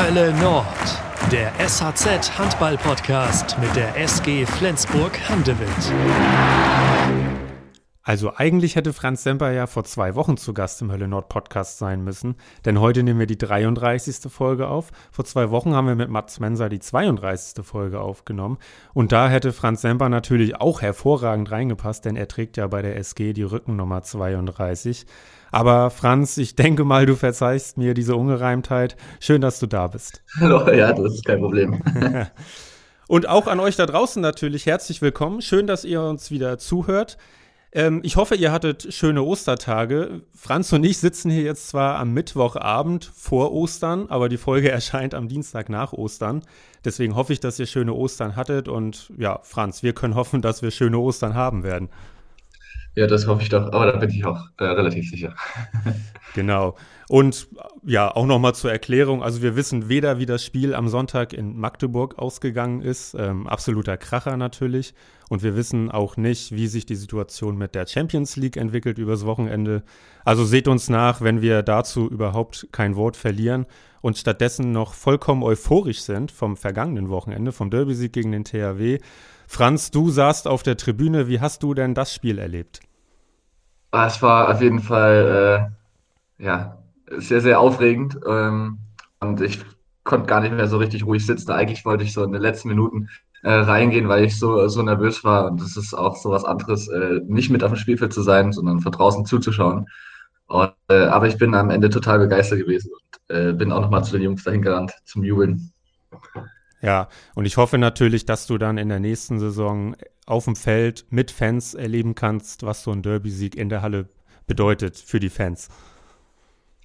Hölle Nord, der SHZ Handball Podcast mit der SG Flensburg Handewitt. Also eigentlich hätte Franz Semper ja vor zwei Wochen zu Gast im Hölle Nord Podcast sein müssen, denn heute nehmen wir die 33. Folge auf. Vor zwei Wochen haben wir mit Mats Menser die 32. Folge aufgenommen und da hätte Franz Semper natürlich auch hervorragend reingepasst, denn er trägt ja bei der SG die Rückennummer 32. Aber Franz, ich denke mal, du verzeihst mir diese Ungereimtheit. Schön, dass du da bist. Hallo, ja, das ist kein Problem. und auch an euch da draußen natürlich herzlich willkommen. Schön, dass ihr uns wieder zuhört. Ähm, ich hoffe, ihr hattet schöne Ostertage. Franz und ich sitzen hier jetzt zwar am Mittwochabend vor Ostern, aber die Folge erscheint am Dienstag nach Ostern. Deswegen hoffe ich, dass ihr schöne Ostern hattet. Und ja, Franz, wir können hoffen, dass wir schöne Ostern haben werden. Ja, das hoffe ich doch, aber da bin ich auch äh, relativ sicher. genau. Und ja, auch nochmal zur Erklärung. Also wir wissen weder, wie das Spiel am Sonntag in Magdeburg ausgegangen ist. Ähm, absoluter Kracher natürlich. Und wir wissen auch nicht, wie sich die Situation mit der Champions League entwickelt übers Wochenende. Also seht uns nach, wenn wir dazu überhaupt kein Wort verlieren und stattdessen noch vollkommen euphorisch sind vom vergangenen Wochenende, vom Derby-Sieg gegen den THW. Franz, du saßt auf der Tribüne. Wie hast du denn das Spiel erlebt? Ah, es war auf jeden Fall äh, ja, sehr, sehr aufregend. Ähm, und ich konnte gar nicht mehr so richtig ruhig sitzen. Eigentlich wollte ich so in den letzten Minuten äh, reingehen, weil ich so, so nervös war. Und das ist auch so was anderes, äh, nicht mit auf dem Spielfeld zu sein, sondern von draußen zuzuschauen. Und, äh, aber ich bin am Ende total begeistert gewesen und äh, bin auch nochmal zu den Jungs dahin gerannt zum Jubeln. Ja, und ich hoffe natürlich, dass du dann in der nächsten Saison auf dem Feld mit Fans erleben kannst, was so ein Derby-Sieg in der Halle bedeutet für die Fans.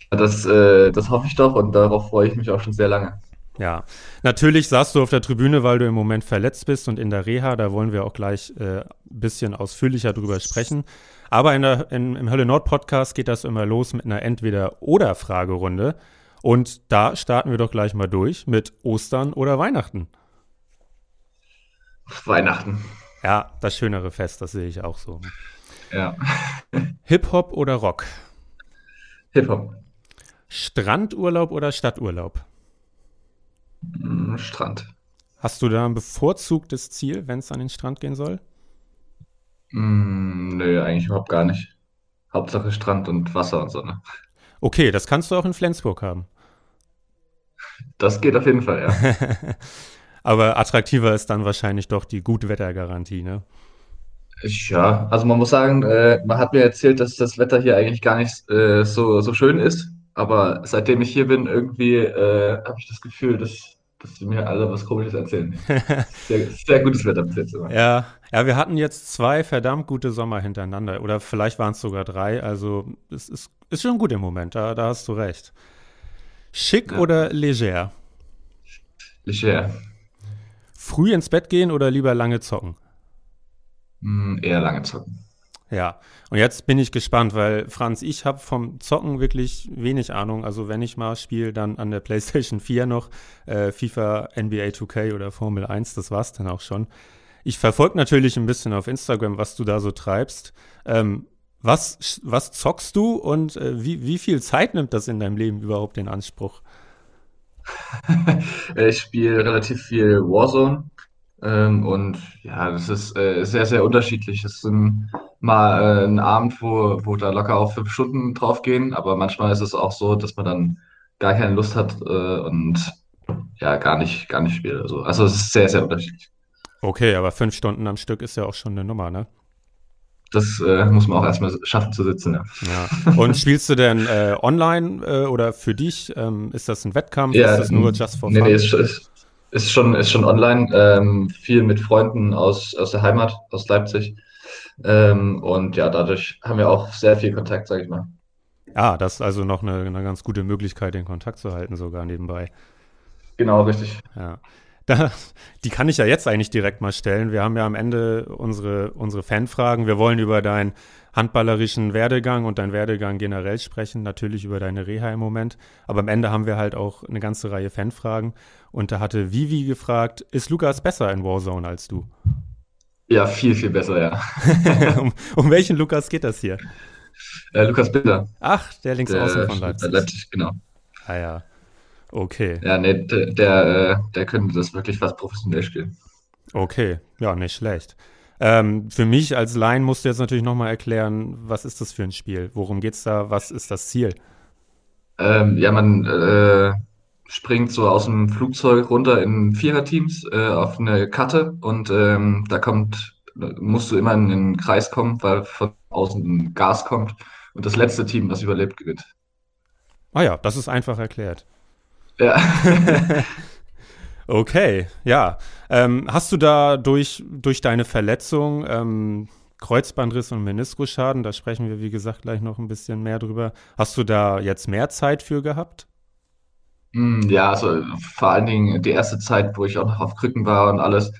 Das, äh, das hoffe ich doch und darauf freue ich mich auch schon sehr lange. Ja, natürlich saßt du auf der Tribüne, weil du im Moment verletzt bist und in der Reha, da wollen wir auch gleich äh, ein bisschen ausführlicher drüber sprechen. Aber in der, in, im Hölle Nord Podcast geht das immer los mit einer Entweder-Oder-Fragerunde. Und da starten wir doch gleich mal durch mit Ostern oder Weihnachten. Weihnachten. Ja, das schönere Fest, das sehe ich auch so. Ja. Hip-Hop oder Rock? Hip-Hop. Strandurlaub oder Stadturlaub? Mm, Strand. Hast du da ein bevorzugtes Ziel, wenn es an den Strand gehen soll? Mm, nö, eigentlich überhaupt gar nicht. Hauptsache Strand und Wasser und Sonne. Okay, das kannst du auch in Flensburg haben. Das geht auf jeden Fall, ja. Aber attraktiver ist dann wahrscheinlich doch die Gutwettergarantie, ne? Ja, also man muss sagen, äh, man hat mir erzählt, dass das Wetter hier eigentlich gar nicht äh, so, so schön ist. Aber seitdem ich hier bin, irgendwie äh, habe ich das Gefühl, dass, dass sie mir alle was Komisches erzählen. Sehr, sehr gutes Wetter bis jetzt. Immer. Ja, ja, wir hatten jetzt zwei verdammt gute Sommer hintereinander. Oder vielleicht waren es sogar drei. Also es ist, ist schon gut im Moment, da, da hast du recht. Schick ja. oder leger? Leger. Früh ins Bett gehen oder lieber lange zocken? Mm, eher lange zocken. Ja, und jetzt bin ich gespannt, weil Franz, ich habe vom Zocken wirklich wenig Ahnung. Also wenn ich mal spiele, dann an der PlayStation 4 noch äh, FIFA, NBA 2K oder Formel 1, das war's dann auch schon. Ich verfolge natürlich ein bisschen auf Instagram, was du da so treibst. Ähm, was, was zockst du und äh, wie, wie viel Zeit nimmt das in deinem Leben überhaupt in Anspruch? ich spiele relativ viel Warzone ähm, und ja, das ist äh, sehr, sehr unterschiedlich. Es sind mal äh, ein Abend, wo, wo da locker auch fünf Stunden drauf gehen, aber manchmal ist es auch so, dass man dann gar keine Lust hat äh, und ja, gar nicht, gar nicht spielt. Also, also es ist sehr, sehr unterschiedlich. Okay, aber fünf Stunden am Stück ist ja auch schon eine Nummer, ne? Das äh, muss man auch erstmal schaffen zu sitzen. Ja. ja. Und spielst du denn äh, online äh, oder für dich? Ähm, ist das ein Wettkampf? Ja, ist das nur just for fun? Nee, nee, ist, ist, ist, schon, ist schon online. Ähm, viel mit Freunden aus, aus der Heimat, aus Leipzig. Ähm, und ja, dadurch haben wir auch sehr viel Kontakt, sag ich mal. Ja, das ist also noch eine, eine ganz gute Möglichkeit, den Kontakt zu halten, sogar nebenbei. Genau, richtig. Ja. Da, die kann ich ja jetzt eigentlich direkt mal stellen. Wir haben ja am Ende unsere, unsere Fanfragen. Wir wollen über deinen handballerischen Werdegang und deinen Werdegang generell sprechen, natürlich über deine Reha im Moment. Aber am Ende haben wir halt auch eine ganze Reihe Fanfragen. Und da hatte Vivi gefragt, ist Lukas besser in Warzone als du? Ja, viel, viel besser, ja. um, um, welchen Lukas geht das hier? Äh, Lukas Binder. Ach, der links außen von Leipzig. Leipzig, genau. Ah ja. Okay. Ja, nee, der, der, äh, der könnte das wirklich fast professionell spielen. Okay, ja, nicht schlecht. Ähm, für mich als Laien musst du jetzt natürlich nochmal erklären, was ist das für ein Spiel? Worum geht's da? Was ist das Ziel? Ähm, ja, man äh, springt so aus dem Flugzeug runter in Viererteams äh, auf eine Karte und ähm, da kommt, musst du immer in den Kreis kommen, weil von außen Gas kommt und das letzte Team, was überlebt, gewinnt. Ah ja, das ist einfach erklärt. Ja. Okay, ja. Ähm, hast du da durch, durch deine Verletzung, ähm, Kreuzbandriss und Meniskusschaden, da sprechen wir wie gesagt gleich noch ein bisschen mehr drüber, hast du da jetzt mehr Zeit für gehabt? Mm, Ja, also vor allen Dingen die erste Zeit, wo ich auch noch auf Krücken war und alles,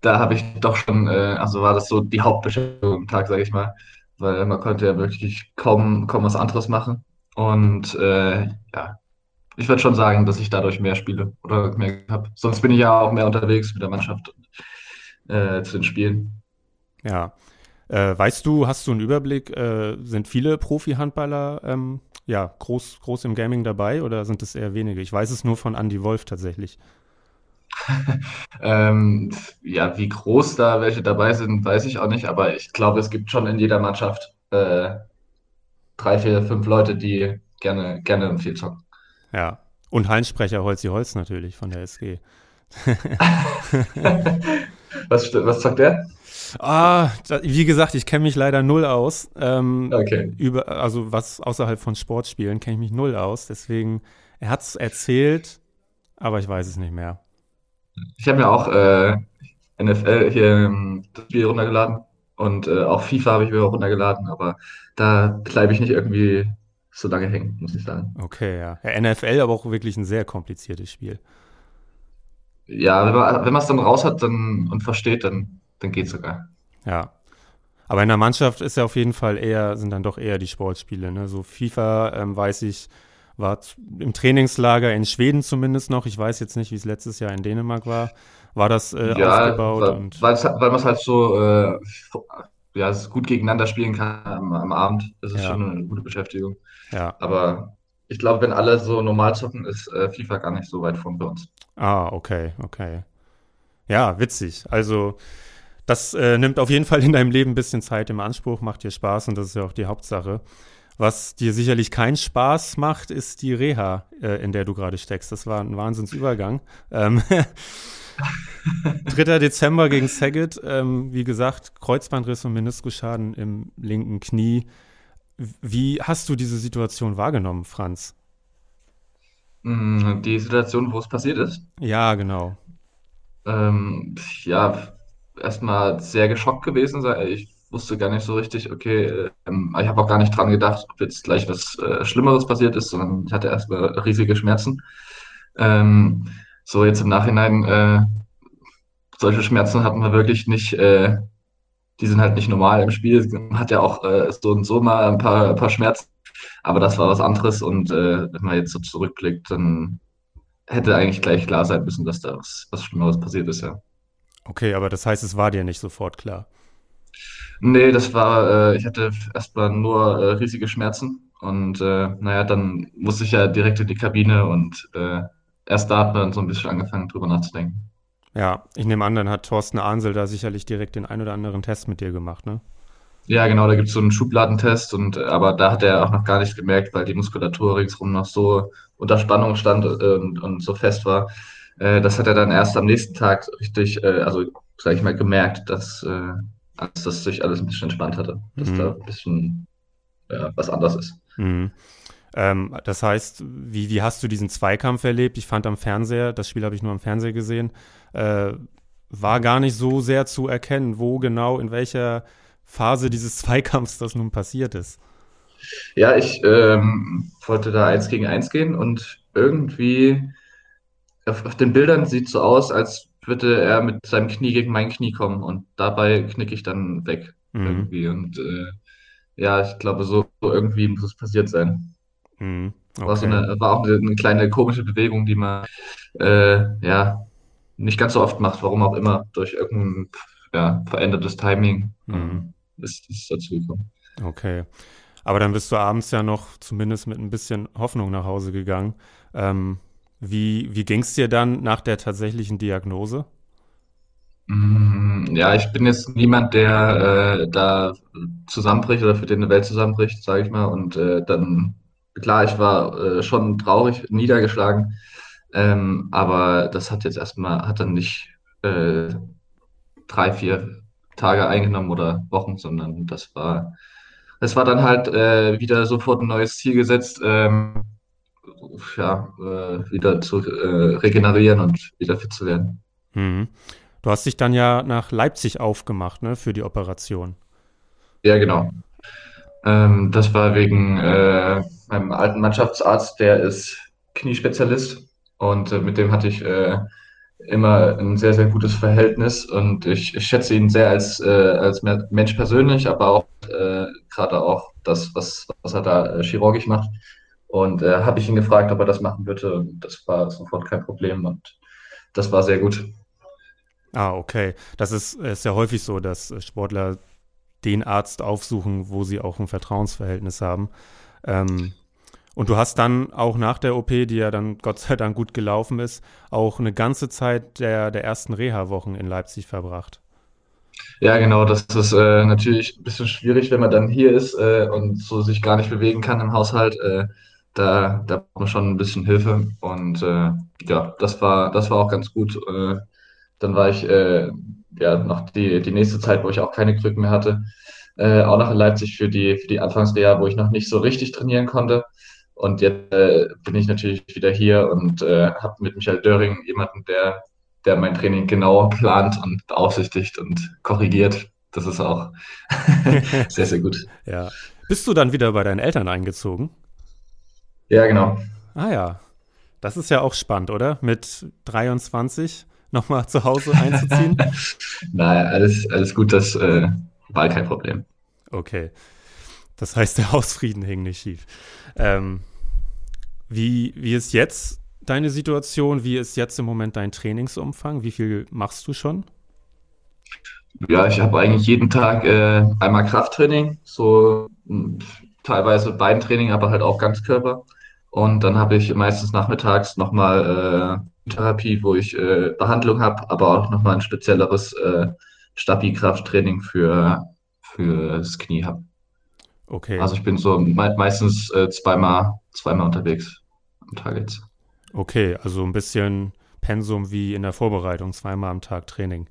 da habe ich doch schon, äh, also war das so die Hauptbeschäftigung am Tag, sage ich mal, weil man konnte ja wirklich kaum, kaum was anderes machen. Und äh, ja, ich würde schon sagen, dass ich dadurch mehr spiele oder mehr habe. Sonst bin ich ja auch mehr unterwegs mit der Mannschaft äh, zu den Spielen. Ja. Äh, weißt du, hast du einen Überblick, äh, sind viele Profi-Handballer ähm, ja, groß, groß im Gaming dabei oder sind es eher wenige? Ich weiß es nur von Andy Wolf tatsächlich. Ähm, ja, wie groß da welche dabei sind, weiß ich auch nicht, aber ich glaube, es gibt schon in jeder Mannschaft äh, drei, vier, fünf Leute, die gerne, gerne viel zocken. Ja. Und Hallensprecher Holzi Holz natürlich von der SG. Was, was sagt der? Ah, da, wie gesagt, ich kenne mich leider null aus. Ähm, Okay. über, also was außerhalb von Sportspielen kenne ich mich null aus. Deswegen, er hat es erzählt, aber ich weiß es nicht mehr. Ich habe mir auch äh, NFL hier ähm, das Spiel runtergeladen und äh, auch FIFA habe ich mir auch runtergeladen, aber da bleibe ich nicht irgendwie so lange hängen, muss ich sagen. Okay, ja. ja. NFL aber auch wirklich ein sehr kompliziertes Spiel. Ja, wenn man, es dann raus hat dann, und versteht, dann, dann geht's sogar. Ja. Aber in der Mannschaft ist ja auf jeden Fall eher, sind dann doch eher die Sportspiele. Ne? So FIFA, ähm, weiß ich, war im Trainingslager in Schweden zumindest noch. Ich weiß jetzt nicht, wie es letztes Jahr in Dänemark war. War das äh, Ja, aufgebaut weil, und weil man es halt so äh, ja, es gut gegeneinander spielen kann am, am Abend. Das ist Ja. schon eine gute Beschäftigung. Ja. Aber ich glaube, wenn alle so normal zocken, ist äh, FIFA gar nicht so weit von bei uns. Ah, okay, okay. Ja, witzig. Also, das äh, nimmt auf jeden Fall in deinem Leben ein bisschen Zeit im Anspruch, macht dir Spaß und das ist ja auch die Hauptsache. Was dir sicherlich keinen Spaß macht, ist die Reha, äh, in der du gerade steckst. Das war ein Wahnsinnsübergang. Ähm, 3. Dezember gegen Saget. Ähm, wie gesagt, Kreuzbandriss und Meniskusschaden im linken Knie. Wie hast du diese Situation wahrgenommen, Franz? Mm, Die Situation, wo es passiert ist, Ja, genau. ähm, ja, erstmal sehr geschockt gewesen. Ich wusste gar nicht so richtig, okay, ähm, ich habe auch gar nicht dran gedacht, ob jetzt gleich was äh, Schlimmeres passiert ist, sondern ich hatte erstmal riesige Schmerzen. Ähm, so jetzt im Nachhinein, äh, solche Schmerzen hatten wir wirklich nicht, äh, die sind halt nicht normal im Spiel. Man hat ja auch äh, so und so mal ein paar, ein paar Schmerzen, aber das war was anderes und äh, wenn man jetzt so zurückblickt, dann hätte eigentlich gleich klar sein müssen, dass da was, was Schlimmeres passiert ist, ja. Okay, aber das heißt, es war dir nicht sofort klar. Nee, das war, äh, ich hatte erstmal nur äh, riesige Schmerzen und äh, naja, dann musste ich ja direkt in die Kabine und äh, erst da hat man so ein bisschen angefangen, drüber nachzudenken. Ja, ich nehme an, dann hat Thorsten Ahnsel da sicherlich direkt den ein oder anderen Test mit dir gemacht, ne? Ja, genau, da gibt es so einen Schubladentest und äh, aber da hat er auch noch gar nicht gemerkt, weil die Muskulatur ringsherum noch so unter Spannung stand äh, und, und so fest war. Äh, das hat er dann erst am nächsten Tag richtig, äh, also sage ich mal, gemerkt, dass, äh, als das sich alles ein bisschen entspannt hatte, dass Mhm. da ein bisschen ja, was anders ist. Mhm. Ähm, das heißt, wie, wie hast du diesen Zweikampf erlebt? Ich fand am Fernseher, das Spiel habe ich nur am Fernseher gesehen, äh, war gar nicht so sehr zu erkennen, wo genau, in welcher Phase dieses Zweikampfs das nun passiert ist. Ja, ich ähm, wollte da eins gegen eins gehen und irgendwie auf, auf den Bildern sieht so aus, als würde er mit seinem Knie gegen mein Knie kommen und dabei knicke ich dann weg Mhm. irgendwie. Und äh, ja, ich glaube, so so irgendwie muss es passiert sein. Mhm. War so Okay. eine, war auch eine, eine kleine komische Bewegung, die man äh, ja nicht ganz so oft macht, warum auch immer, durch irgendein ja, verändertes Timing Mhm. ist es dazu gekommen. Okay. Aber dann bist du abends ja noch zumindest mit ein bisschen Hoffnung nach Hause gegangen. Ähm, Wie, wie ging es dir dann nach der tatsächlichen Diagnose? Mm, Ja, ich bin jetzt niemand, der äh, da zusammenbricht oder für den eine Welt zusammenbricht, sage ich mal. Und äh, dann, klar, ich war äh, schon traurig, niedergeschlagen, ähm, aber das hat jetzt erstmal, hat dann nicht äh, drei, vier Tage eingenommen oder Wochen, sondern das war, das war dann halt äh, wieder sofort ein neues Ziel gesetzt, ähm, ja, äh, wieder zu äh, regenerieren und wieder fit zu werden. Mhm. Du hast dich dann ja nach Leipzig aufgemacht, ne, für die Operation. Ja, genau. Ähm, das war wegen äh, meinem alten Mannschaftsarzt, der ist Kniespezialist und äh, mit dem hatte ich äh, immer ein sehr, sehr gutes Verhältnis und ich, ich schätze ihn sehr als, äh, als Me- Mensch persönlich, aber auch äh, gerade auch das, was, was er da äh, chirurgisch macht. Und äh, habe ich ihn gefragt, ob er das machen würde und das war sofort kein Problem und das war sehr gut. Ah, okay. Das ist, ist ja häufig so, dass äh, Sportler den Arzt aufsuchen, wo sie auch ein Vertrauensverhältnis haben. Ähm, und du hast dann auch nach der OP, die ja dann Gott sei Dank gut gelaufen ist, auch eine ganze Zeit der, der ersten Reha-Wochen in Leipzig verbracht. Ja, genau, das ist äh, natürlich ein bisschen schwierig, wenn man dann hier ist äh, und so sich gar nicht bewegen kann im Haushalt. Äh, da, da braucht man schon ein bisschen Hilfe. Und äh, ja, das war, das war auch ganz gut. Äh, dann war ich äh, ja noch die, die nächste Zeit, wo ich auch keine Krücken mehr hatte, auch noch in Leipzig für die, für die Anfangsreha, wo ich noch nicht so richtig trainieren konnte. Und jetzt äh, bin ich natürlich wieder hier und äh, habe mit Michael Döring jemanden, der der mein Training genau plant und beaufsichtigt und korrigiert. Das ist auch sehr, sehr gut. Ja. Bist du dann wieder bei deinen Eltern eingezogen? Ja, genau. Ah ja. Das ist ja auch spannend, oder? Mit 23 nochmal zu Hause einzuziehen? Naja, alles, alles gut, das äh, war kein Problem. Okay. Das heißt, der Hausfrieden hing nicht schief. Ähm, wie, wie ist jetzt deine Situation? Wie ist jetzt im Moment dein Trainingsumfang? Wie viel machst du schon? Ja, ich habe eigentlich jeden Tag äh, einmal Krafttraining, so mh, teilweise Beintraining, aber halt auch Ganzkörper. Und dann habe ich meistens nachmittags nochmal äh, Therapie, wo ich äh, Behandlung habe, aber auch nochmal ein spezielleres äh, Stabi-Krafttraining für, für das Knie habe. Okay. Also ich bin so me meistens äh, zweimal, zweimal unterwegs am Tag jetzt. Okay, also ein bisschen Pensum wie in der Vorbereitung, zweimal am Tag Training.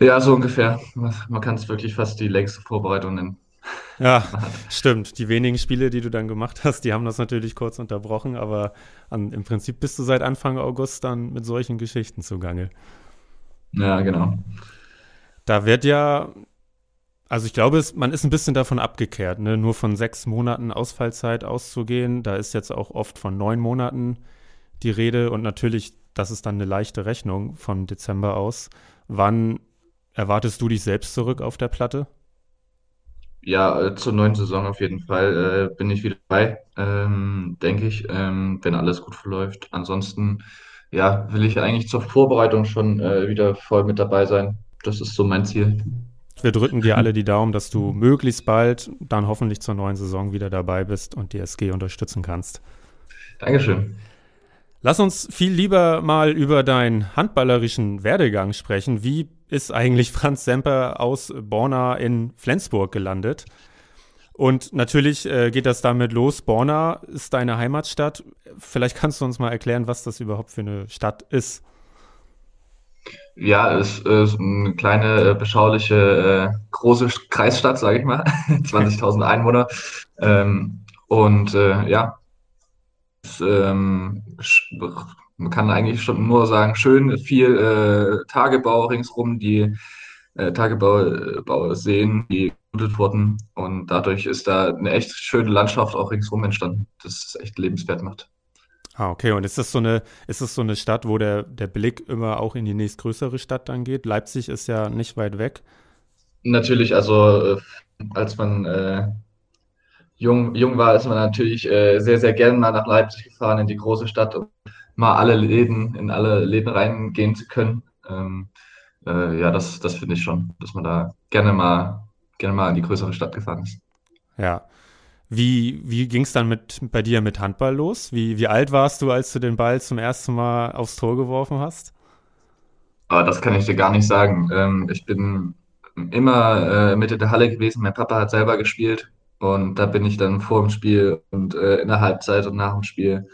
Ja, so ungefähr. Man, kann es wirklich fast die längste Vorbereitung nennen. Ja, stimmt. Die wenigen Spiele, die du dann gemacht hast, die haben das natürlich kurz unterbrochen, aber an, im Prinzip bist du seit Anfang August dann mit solchen Geschichten zugange. Ja, genau. Da wird ja, also ich glaube, es, man ist ein bisschen davon abgekehrt, ne? nur von sechs Monaten Ausfallzeit auszugehen. Da ist jetzt auch oft von neun Monaten die Rede und natürlich, das ist dann eine leichte Rechnung von Dezember aus. Wann erwartest du dich selbst zurück auf der Platte? Ja, äh, zur neuen Saison auf jeden Fall äh, bin ich wieder dabei, ähm, denke ich, ähm, wenn alles gut verläuft. Ansonsten, ja, will ich eigentlich zur Vorbereitung schon äh, wieder voll mit dabei sein. Das ist so mein Ziel. Wir drücken dir alle die Daumen, dass du möglichst bald dann hoffentlich zur neuen Saison wieder dabei bist und die SG unterstützen kannst. Dankeschön. Lass uns viel lieber mal über deinen handballerischen Werdegang sprechen. Wie ist eigentlich Franz Semper aus Borna in Flensburg gelandet? Und natürlich äh, geht das damit los. Borna ist deine Heimatstadt. Vielleicht kannst du uns mal erklären, was das überhaupt für eine Stadt ist. Ja, es ist eine kleine, äh, beschauliche, äh, große Kreisstadt, sage ich mal. 20.000 Einwohner. Ähm, und äh, ja, es, ähm, man kann eigentlich schon nur sagen, schön, viel äh, Tagebau ringsrum, die äh, Tagebauseen, die gelutet wurden. Und dadurch ist da eine echt schöne Landschaft auch ringsrum entstanden, das es echt lebenswert macht. Ah, okay. Und ist das so eine, ist das so eine Stadt, wo der, der Blick immer auch in die nächstgrößere Stadt dann geht? Leipzig ist ja nicht weit weg. Natürlich, also äh, als man äh, jung, jung war, ist man natürlich äh, sehr, sehr gerne mal nach Leipzig gefahren, in die große Stadt, um mal alle Läden, in alle Läden reingehen zu können. Ähm, äh, ja, das, das finde ich schon, dass man da gerne mal, gerne mal in die größere Stadt gefahren ist. Ja. Wie, wie ging es dann mit, bei dir mit Handball los? Wie, wie alt warst du, als du den Ball zum ersten Mal aufs Tor geworfen hast? Aber das kann ich dir gar nicht sagen. Ähm, ich bin immer äh, Mitte der Halle gewesen. Mein Papa hat selber gespielt und da bin ich dann vor dem Spiel und äh, in der Halbzeit und nach dem Spiel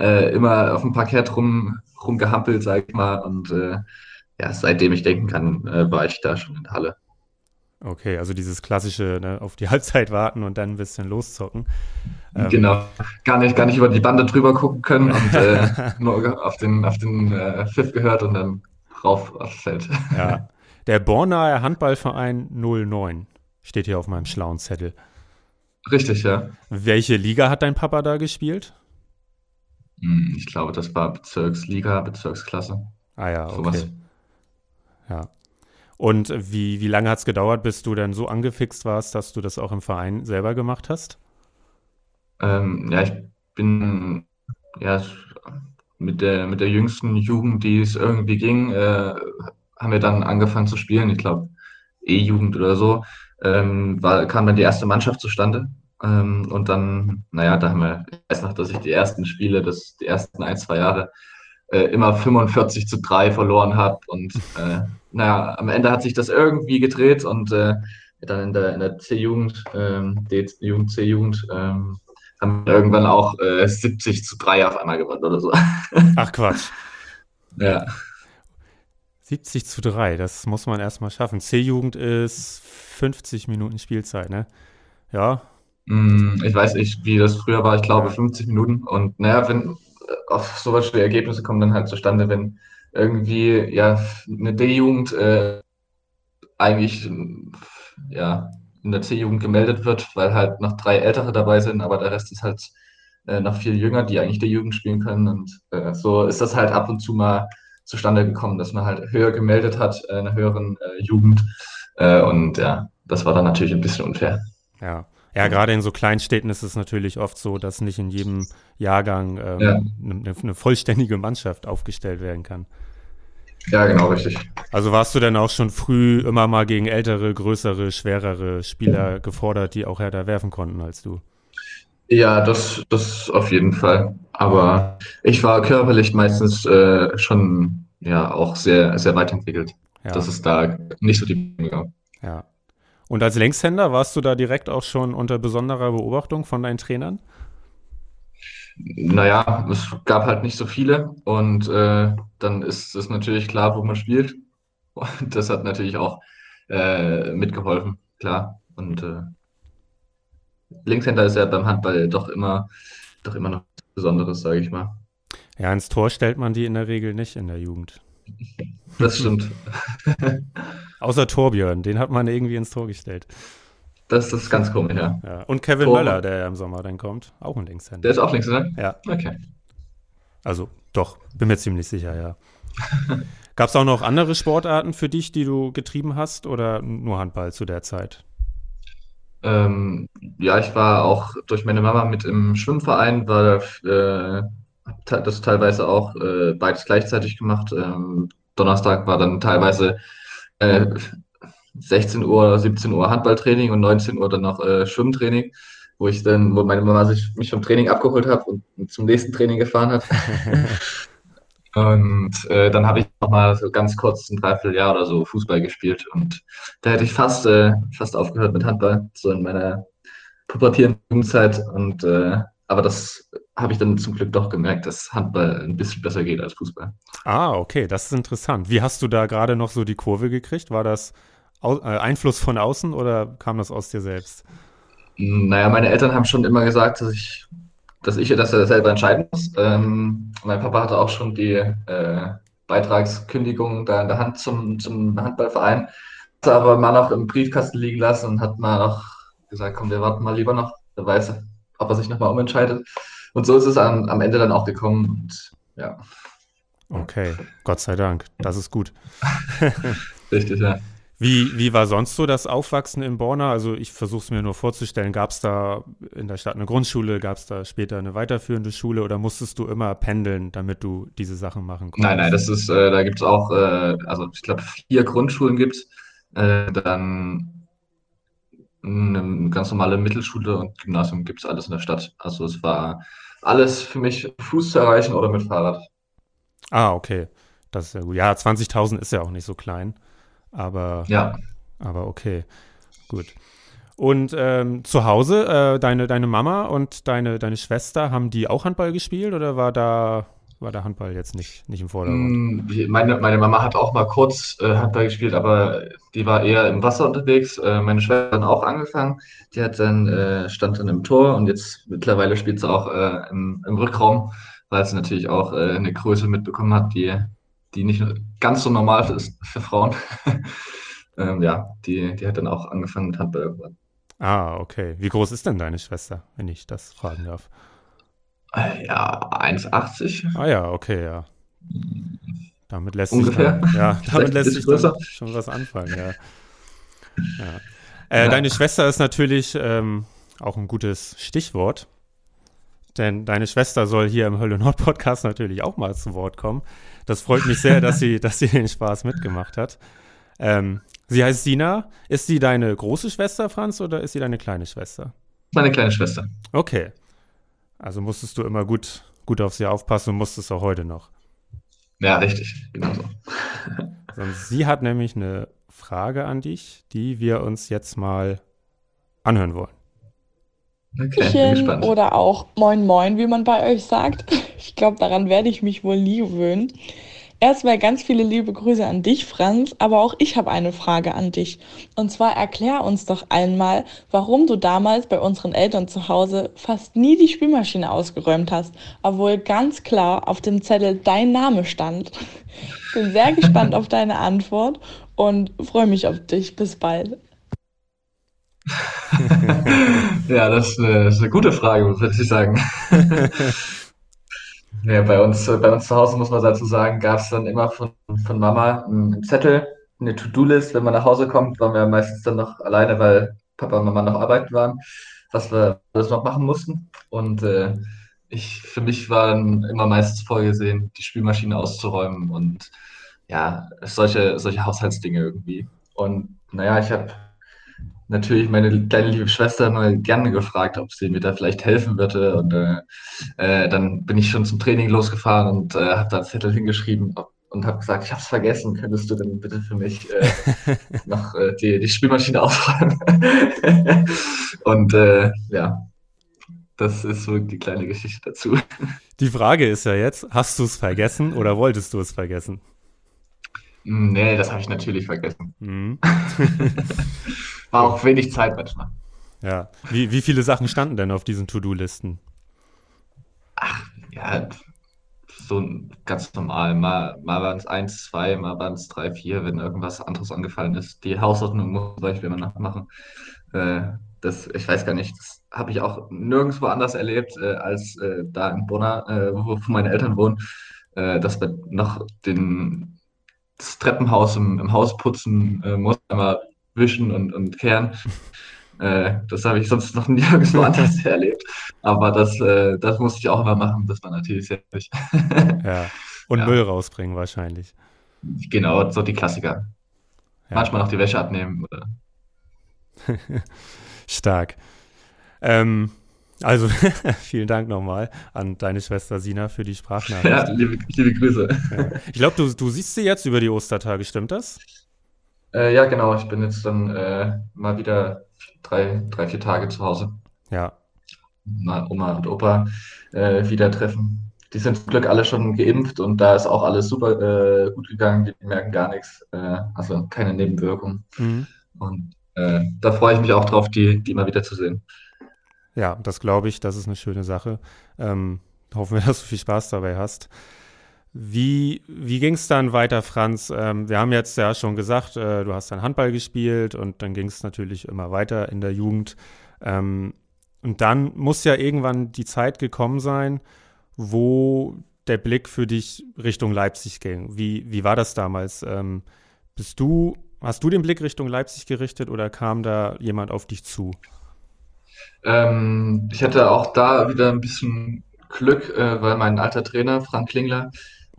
äh, immer auf dem Parkett rum, rumgehampelt, sag ich mal. Und äh, ja, seitdem ich denken kann, äh, war ich da schon in der Halle. Okay, also dieses klassische, ne, auf die Halbzeit warten und dann ein bisschen loszocken. Ähm, genau, gar nicht, gar nicht über die Bande drüber gucken können und äh, nur auf den, auf den äh, Pfiff gehört und dann rauf aufs Feld. Ja, der Bornaer Handballverein 09 steht hier auf meinem schlauen Zettel. Richtig, ja. Welche Liga hat dein Papa da gespielt? Hm, ich glaube, das war Bezirksliga, Bezirksklasse. Ah ja, okay. Sowas. Ja. Und wie, wie lange hat es gedauert, bis du dann so angefixt warst, dass du das auch im Verein selber gemacht hast? Ähm, ja, ich bin ja mit der, mit der jüngsten Jugend, die es irgendwie ging, äh, haben wir dann angefangen zu spielen. Ich glaube, E-Jugend oder so. Ähm, war, kam dann die erste Mannschaft zustande. Ähm, und dann, naja, da haben wir, ich weiß noch, dass ich die ersten Spiele, das, die ersten ein, zwei Jahre, äh, immer 45 zu 3 verloren habe. Und äh, naja, am Ende hat sich das irgendwie gedreht und äh, dann in der, in der C-Jugend, ähm, D-Jugend, C-Jugend, ähm, haben wir irgendwann auch äh, 70 zu 3 auf einmal gewonnen oder so. Ach Quatsch. ja. 70 zu 3, das muss man erstmal schaffen. C-Jugend ist 50 Minuten Spielzeit, ne? Ja. Mm, ich weiß nicht, wie das früher war. Ich glaube 50 Minuten. Und naja, wenn auf sowas die Ergebnisse kommen dann halt zustande, wenn irgendwie ja eine D-Jugend äh, eigentlich ja in der C-Jugend gemeldet wird, weil halt noch drei Ältere dabei sind, aber der Rest ist halt äh, noch viel jünger, die eigentlich der Jugend spielen können. Und äh, so ist das halt ab und zu mal zustande gekommen, dass man halt höher gemeldet hat, äh, einer höheren äh, Jugend. Äh, und ja, das war dann natürlich ein bisschen unfair. Ja. Ja, gerade in so Kleinstädten ist es natürlich oft so, dass nicht in jedem Jahrgang ähm, ja. eine, eine vollständige Mannschaft aufgestellt werden kann. Ja, genau, richtig. Also warst du denn auch schon früh immer mal gegen ältere, größere, schwerere Spieler gefordert, die auch härter werfen konnten als du? Ja, das, das auf jeden Fall. Aber ich war körperlich meistens äh, schon ja auch sehr, sehr weit entwickelt. Ja. Dass es da nicht so die gab. Ja. Und als Längshänder warst du da direkt auch schon unter besonderer Beobachtung von deinen Trainern? Naja, es gab halt nicht so viele und äh, dann ist es natürlich klar, wo man spielt. Und das hat natürlich auch äh, mitgeholfen, klar. Und äh, Linkshänder ist ja beim Handball doch immer, doch immer noch was Besonderes, sage ich mal. Ja, ins Tor stellt man die in der Regel nicht in der Jugend. Das stimmt. Außer Torbjörn, den hat man irgendwie ins Tor gestellt. Das, das ist ganz komisch, ja. ja. Und Kevin Tor. Möller, der ja im Sommer dann kommt, auch ein Linkshänder. Der ist auch Linkshänder? Ja. Okay. Also, doch, bin mir ziemlich sicher, ja. Gab es auch noch andere Sportarten für dich, die du getrieben hast oder nur Handball zu der Zeit? Ähm, ja, ich war auch durch meine Mama mit im Schwimmverein, war äh, das teilweise auch äh, beides gleichzeitig gemacht. Ähm, Donnerstag war dann teilweise äh, 16 Uhr, 17 Uhr Handballtraining und 19 Uhr dann noch äh, Schwimmtraining, wo ich dann, wo meine Mama sich, mich vom Training abgeholt hat und zum nächsten Training gefahren hat. Und äh, dann habe ich nochmal so ganz kurz ein Dreivierteljahr oder so Fußball gespielt. Und da hätte ich fast, äh, fast aufgehört mit Handball, so in meiner pubertierenden Jugendzeit. Und äh, aber das habe ich dann zum Glück doch gemerkt, dass Handball ein bisschen besser geht als Fußball. Ah, okay, das ist interessant. Wie hast du da gerade noch so die Kurve gekriegt? War das äh, Einfluss von außen oder kam das aus dir selbst? Naja, meine Eltern haben schon immer gesagt, dass ich dass ich das selber entscheiden muss. Ähm, mein Papa hatte auch schon die äh, Beitragskündigung da in der Hand zum, zum Handballverein, hat aber mal noch im Briefkasten liegen lassen und hat mal noch gesagt, komm, wir warten mal lieber noch, wer weiß, ob er sich nochmal umentscheidet. Und so ist es am, am Ende dann auch gekommen und ja. Okay, Gott sei Dank, das ist gut. Richtig, ja. Wie, wie war sonst so das Aufwachsen in Borna? Also ich versuche es mir nur vorzustellen. Gab es da in der Stadt eine Grundschule? Gab es da später eine weiterführende Schule? Oder musstest du immer pendeln, damit du diese Sachen machen konntest? Nein, nein, das ist, äh, da gibt es auch, äh, also ich glaube vier Grundschulen gibt es. Äh, dann eine ganz normale Mittelschule und Gymnasium gibt es alles in der Stadt. Also es war alles für mich Fuß zu erreichen oder mit Fahrrad. Ah, okay. Das ist ja gut. Ja, 20.000 ist ja auch nicht so klein. Aber, Ja, aber okay. Gut. Und ähm, zu Hause, äh, deine, deine Mama und deine, deine Schwester, haben die auch Handball gespielt oder war da, war der Handball jetzt nicht, nicht im Vordergrund? Die- meine, meine Mama hat auch mal kurz äh, Handball gespielt, aber die war eher im Wasser unterwegs. Äh, meine Schwester hat dann auch angefangen. Die hat dann, äh, stand dann im Tor und jetzt mittlerweile spielt sie auch äh, im, im Rückraum, weil sie natürlich auch äh, eine Größe mitbekommen hat, die, die nicht ganz so normal ist für Frauen. Ähm, ja, die, die hat dann auch angefangen mit Handball irgendwann. Ah, okay. Wie groß ist denn deine Schwester, wenn ich das fragen darf? Äh, Ja, 1,80. Ah ja, okay, ja. Damit lässt Ungefähr. sich dann, ja, damit lässt sich schon was anfangen, ja. ja. Äh, Ja. Deine Schwester ist natürlich ähm, auch ein gutes Stichwort, denn deine Schwester soll hier im Hölle Nord Podcast natürlich auch mal zu Wort kommen. Das freut mich sehr, dass sie, dass sie den Spaß mitgemacht hat. Ähm, sie heißt Sina. Ist sie deine große Schwester, Franz, oder ist sie deine kleine Schwester? Meine kleine Schwester. Okay. Also musstest du immer gut, gut auf sie aufpassen und musstest auch heute noch. Ja, richtig, genau so. Sie hat nämlich eine Frage an dich, die wir uns jetzt mal anhören wollen. Okay, oder auch Moin Moin, wie man bei euch sagt. Ich glaube, daran werde ich mich wohl nie gewöhnen. Erstmal ganz viele liebe Grüße an dich, Franz, aber auch ich habe eine Frage an dich. Und zwar erklär uns doch einmal, warum du damals bei unseren Eltern zu Hause fast nie die Spülmaschine ausgeräumt hast, obwohl ganz klar auf dem Zettel dein Name stand. Bin sehr gespannt auf deine Antwort und freue mich auf dich. Bis bald. Ja, das, ist eine gute Frage, würde ich sagen. Ja, bei uns, bei uns zu Hause muss man dazu sagen, gab es dann immer von, von Mama einen Zettel, eine To-Do-List. Wenn man nach Hause kommt, waren wir meistens dann noch alleine, weil Papa und Mama noch arbeiten waren, was wir alles noch machen mussten. Und äh, ich, für mich war dann immer meistens vorgesehen, die Spülmaschine auszuräumen und ja, solche, solche Haushaltsdinge irgendwie. Und naja, ich habe natürlich meine kleine liebe Schwester mal gerne gefragt, ob sie mir da vielleicht helfen würde. Und äh, äh, dann bin ich schon zum Training losgefahren und äh, habe da einen Zettel hingeschrieben und habe gesagt, ich habe es vergessen, könntest du denn bitte für mich äh, noch äh, die, die Spülmaschine aufräumen? und äh, ja, das ist so die kleine Geschichte dazu. Die Frage ist ja jetzt, hast du es vergessen oder wolltest du es vergessen? Hm, Nee, das habe ich natürlich vergessen. Mhm. War auch wenig Zeit manchmal. Ja. Wie, wie viele Sachen standen denn auf diesen To-Do-Listen? Ja, so ganz normal. Mal, mal waren es eins, zwei, mal waren es drei, vier, wenn irgendwas anderes angefallen ist. Die Hausordnung muss zum Beispiel immer noch machen. Äh, das, ich weiß gar nicht, das habe ich auch nirgendwo anders erlebt, äh, als äh, da in Bonn, äh, wo, wo meine Eltern wohnen, äh, dass man noch den, das Treppenhaus im, im Haus putzen äh, muss, einmal wischen und, und kehren. Äh, das habe ich sonst noch nirgendwo anders erlebt. Aber das, äh, das musste ich auch immer machen. Das war natürlich sehr wichtig. Ja. Und Ja. Müll rausbringen wahrscheinlich. Genau, so die Klassiker. Ja. Manchmal noch die Wäsche abnehmen. Oder Stark. Ähm, also, vielen Dank nochmal an deine Schwester Sina für die Sprachnachricht. ja, liebe, liebe Grüße. Ja. Ich glaube, du, du siehst sie jetzt über die Ostertage, stimmt das? Äh, ja, genau. Ich bin jetzt dann äh, mal wieder drei, drei, vier Tage zu Hause. Ja. Mal Oma und Opa äh, wieder treffen. Die sind zum Glück alle schon geimpft und da ist auch alles super äh, gut gegangen. Die merken gar nichts. Äh, also keine Nebenwirkungen. Mhm. Und äh, da freue ich mich auch drauf, die, die mal wieder zu sehen. Ja, das glaube ich, das ist eine schöne Sache. Ähm, hoffen wir, dass du viel Spaß dabei hast. Wie, wie ging es dann weiter, Franz? Ähm, wir haben jetzt ja schon gesagt, äh, du hast dann Handball gespielt und dann ging es natürlich immer weiter in der Jugend. Ähm, und dann muss ja irgendwann die Zeit gekommen sein, wo der Blick für dich Richtung Leipzig ging. Wie, wie war das damals? Ähm, bist du, hast du den Blick Richtung Leipzig gerichtet oder kam da jemand auf dich zu? Ähm, ich hatte auch da wieder ein bisschen Glück, äh, weil mein alter Trainer, Frank Klingler,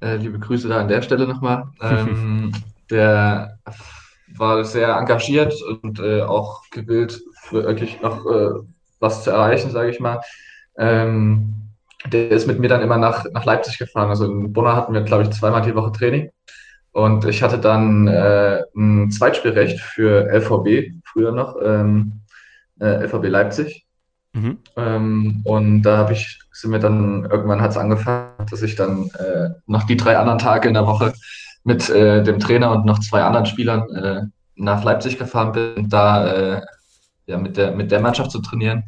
äh, liebe Grüße da an der Stelle nochmal, ähm, der war sehr engagiert und äh, auch gewillt, für wirklich noch äh, was zu erreichen, sage ich mal. Ähm, der ist mit mir dann immer nach, nach Leipzig gefahren. Also in Bonner hatten wir, glaube ich, zweimal die Woche Training. Und ich hatte dann äh, ein Zweitspielrecht für LVB, früher noch, ähm, äh, LVB Leipzig. Mhm. Ähm, und da habe ich, sind wir dann, irgendwann hat es angefangen, dass ich dann äh, noch die drei anderen Tage in der Woche mit äh, dem Trainer und noch zwei anderen Spielern äh, nach Leipzig gefahren bin, da äh, ja, mit, der, mit der Mannschaft zu trainieren.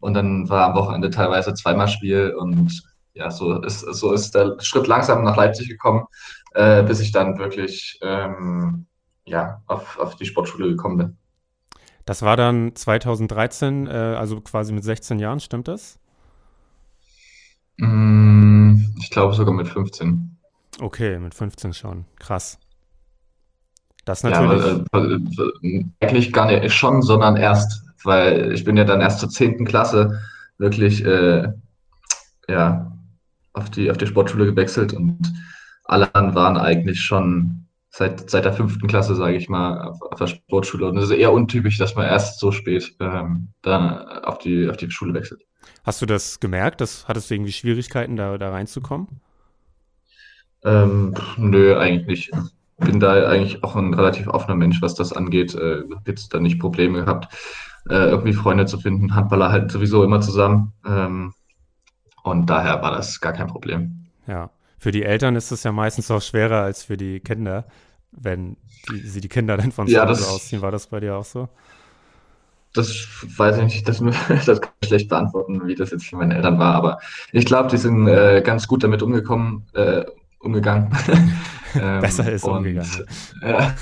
Und dann war am Wochenende teilweise zweimal Spiel und ja, so ist, so ist der Schritt langsam nach Leipzig gekommen, äh, bis ich dann wirklich ähm, ja, auf, auf die Sportschule gekommen bin. Das war dann 2013, äh, also quasi mit 16 Jahren, stimmt das? Mm, ich glaube sogar mit 15. Okay, mit 15 schon. Krass. Das natürlich. Ja, äh, eigentlich gar nicht schon, sondern erst, weil ich bin ja dann erst zur 10. Klasse wirklich äh, ja, auf, die, auf die Sportschule gewechselt und alle anderen waren eigentlich schon seit, seit der fünften Klasse, sage ich mal, auf, auf, der Sportschule. Und es ist eher untypisch, dass man erst so spät ähm, dann auf die, auf die Schule wechselt. Hast du das gemerkt? Das, hattest du irgendwie Schwierigkeiten, da, da reinzukommen? Ähm, nö, eigentlich nicht. Bin da eigentlich auch ein relativ offener Mensch, was das angeht. Äh, jetzt da nicht Probleme gehabt, äh, irgendwie Freunde zu finden. Handballer halt sowieso immer zusammen. Ähm, und daher war das gar kein Problem. Ja. Für die Eltern ist es ja meistens auch schwerer als für die Kinder, wenn die, sie die Kinder dann von zu ja, Hause ausziehen. War das bei dir auch so? Das weiß ich nicht, das, das kann ich schlecht beantworten, wie das jetzt für meine Eltern war, aber ich glaube, die sind äh, ganz gut damit umgekommen, äh, umgegangen. ähm, Besser ist und, umgegangen. Ja.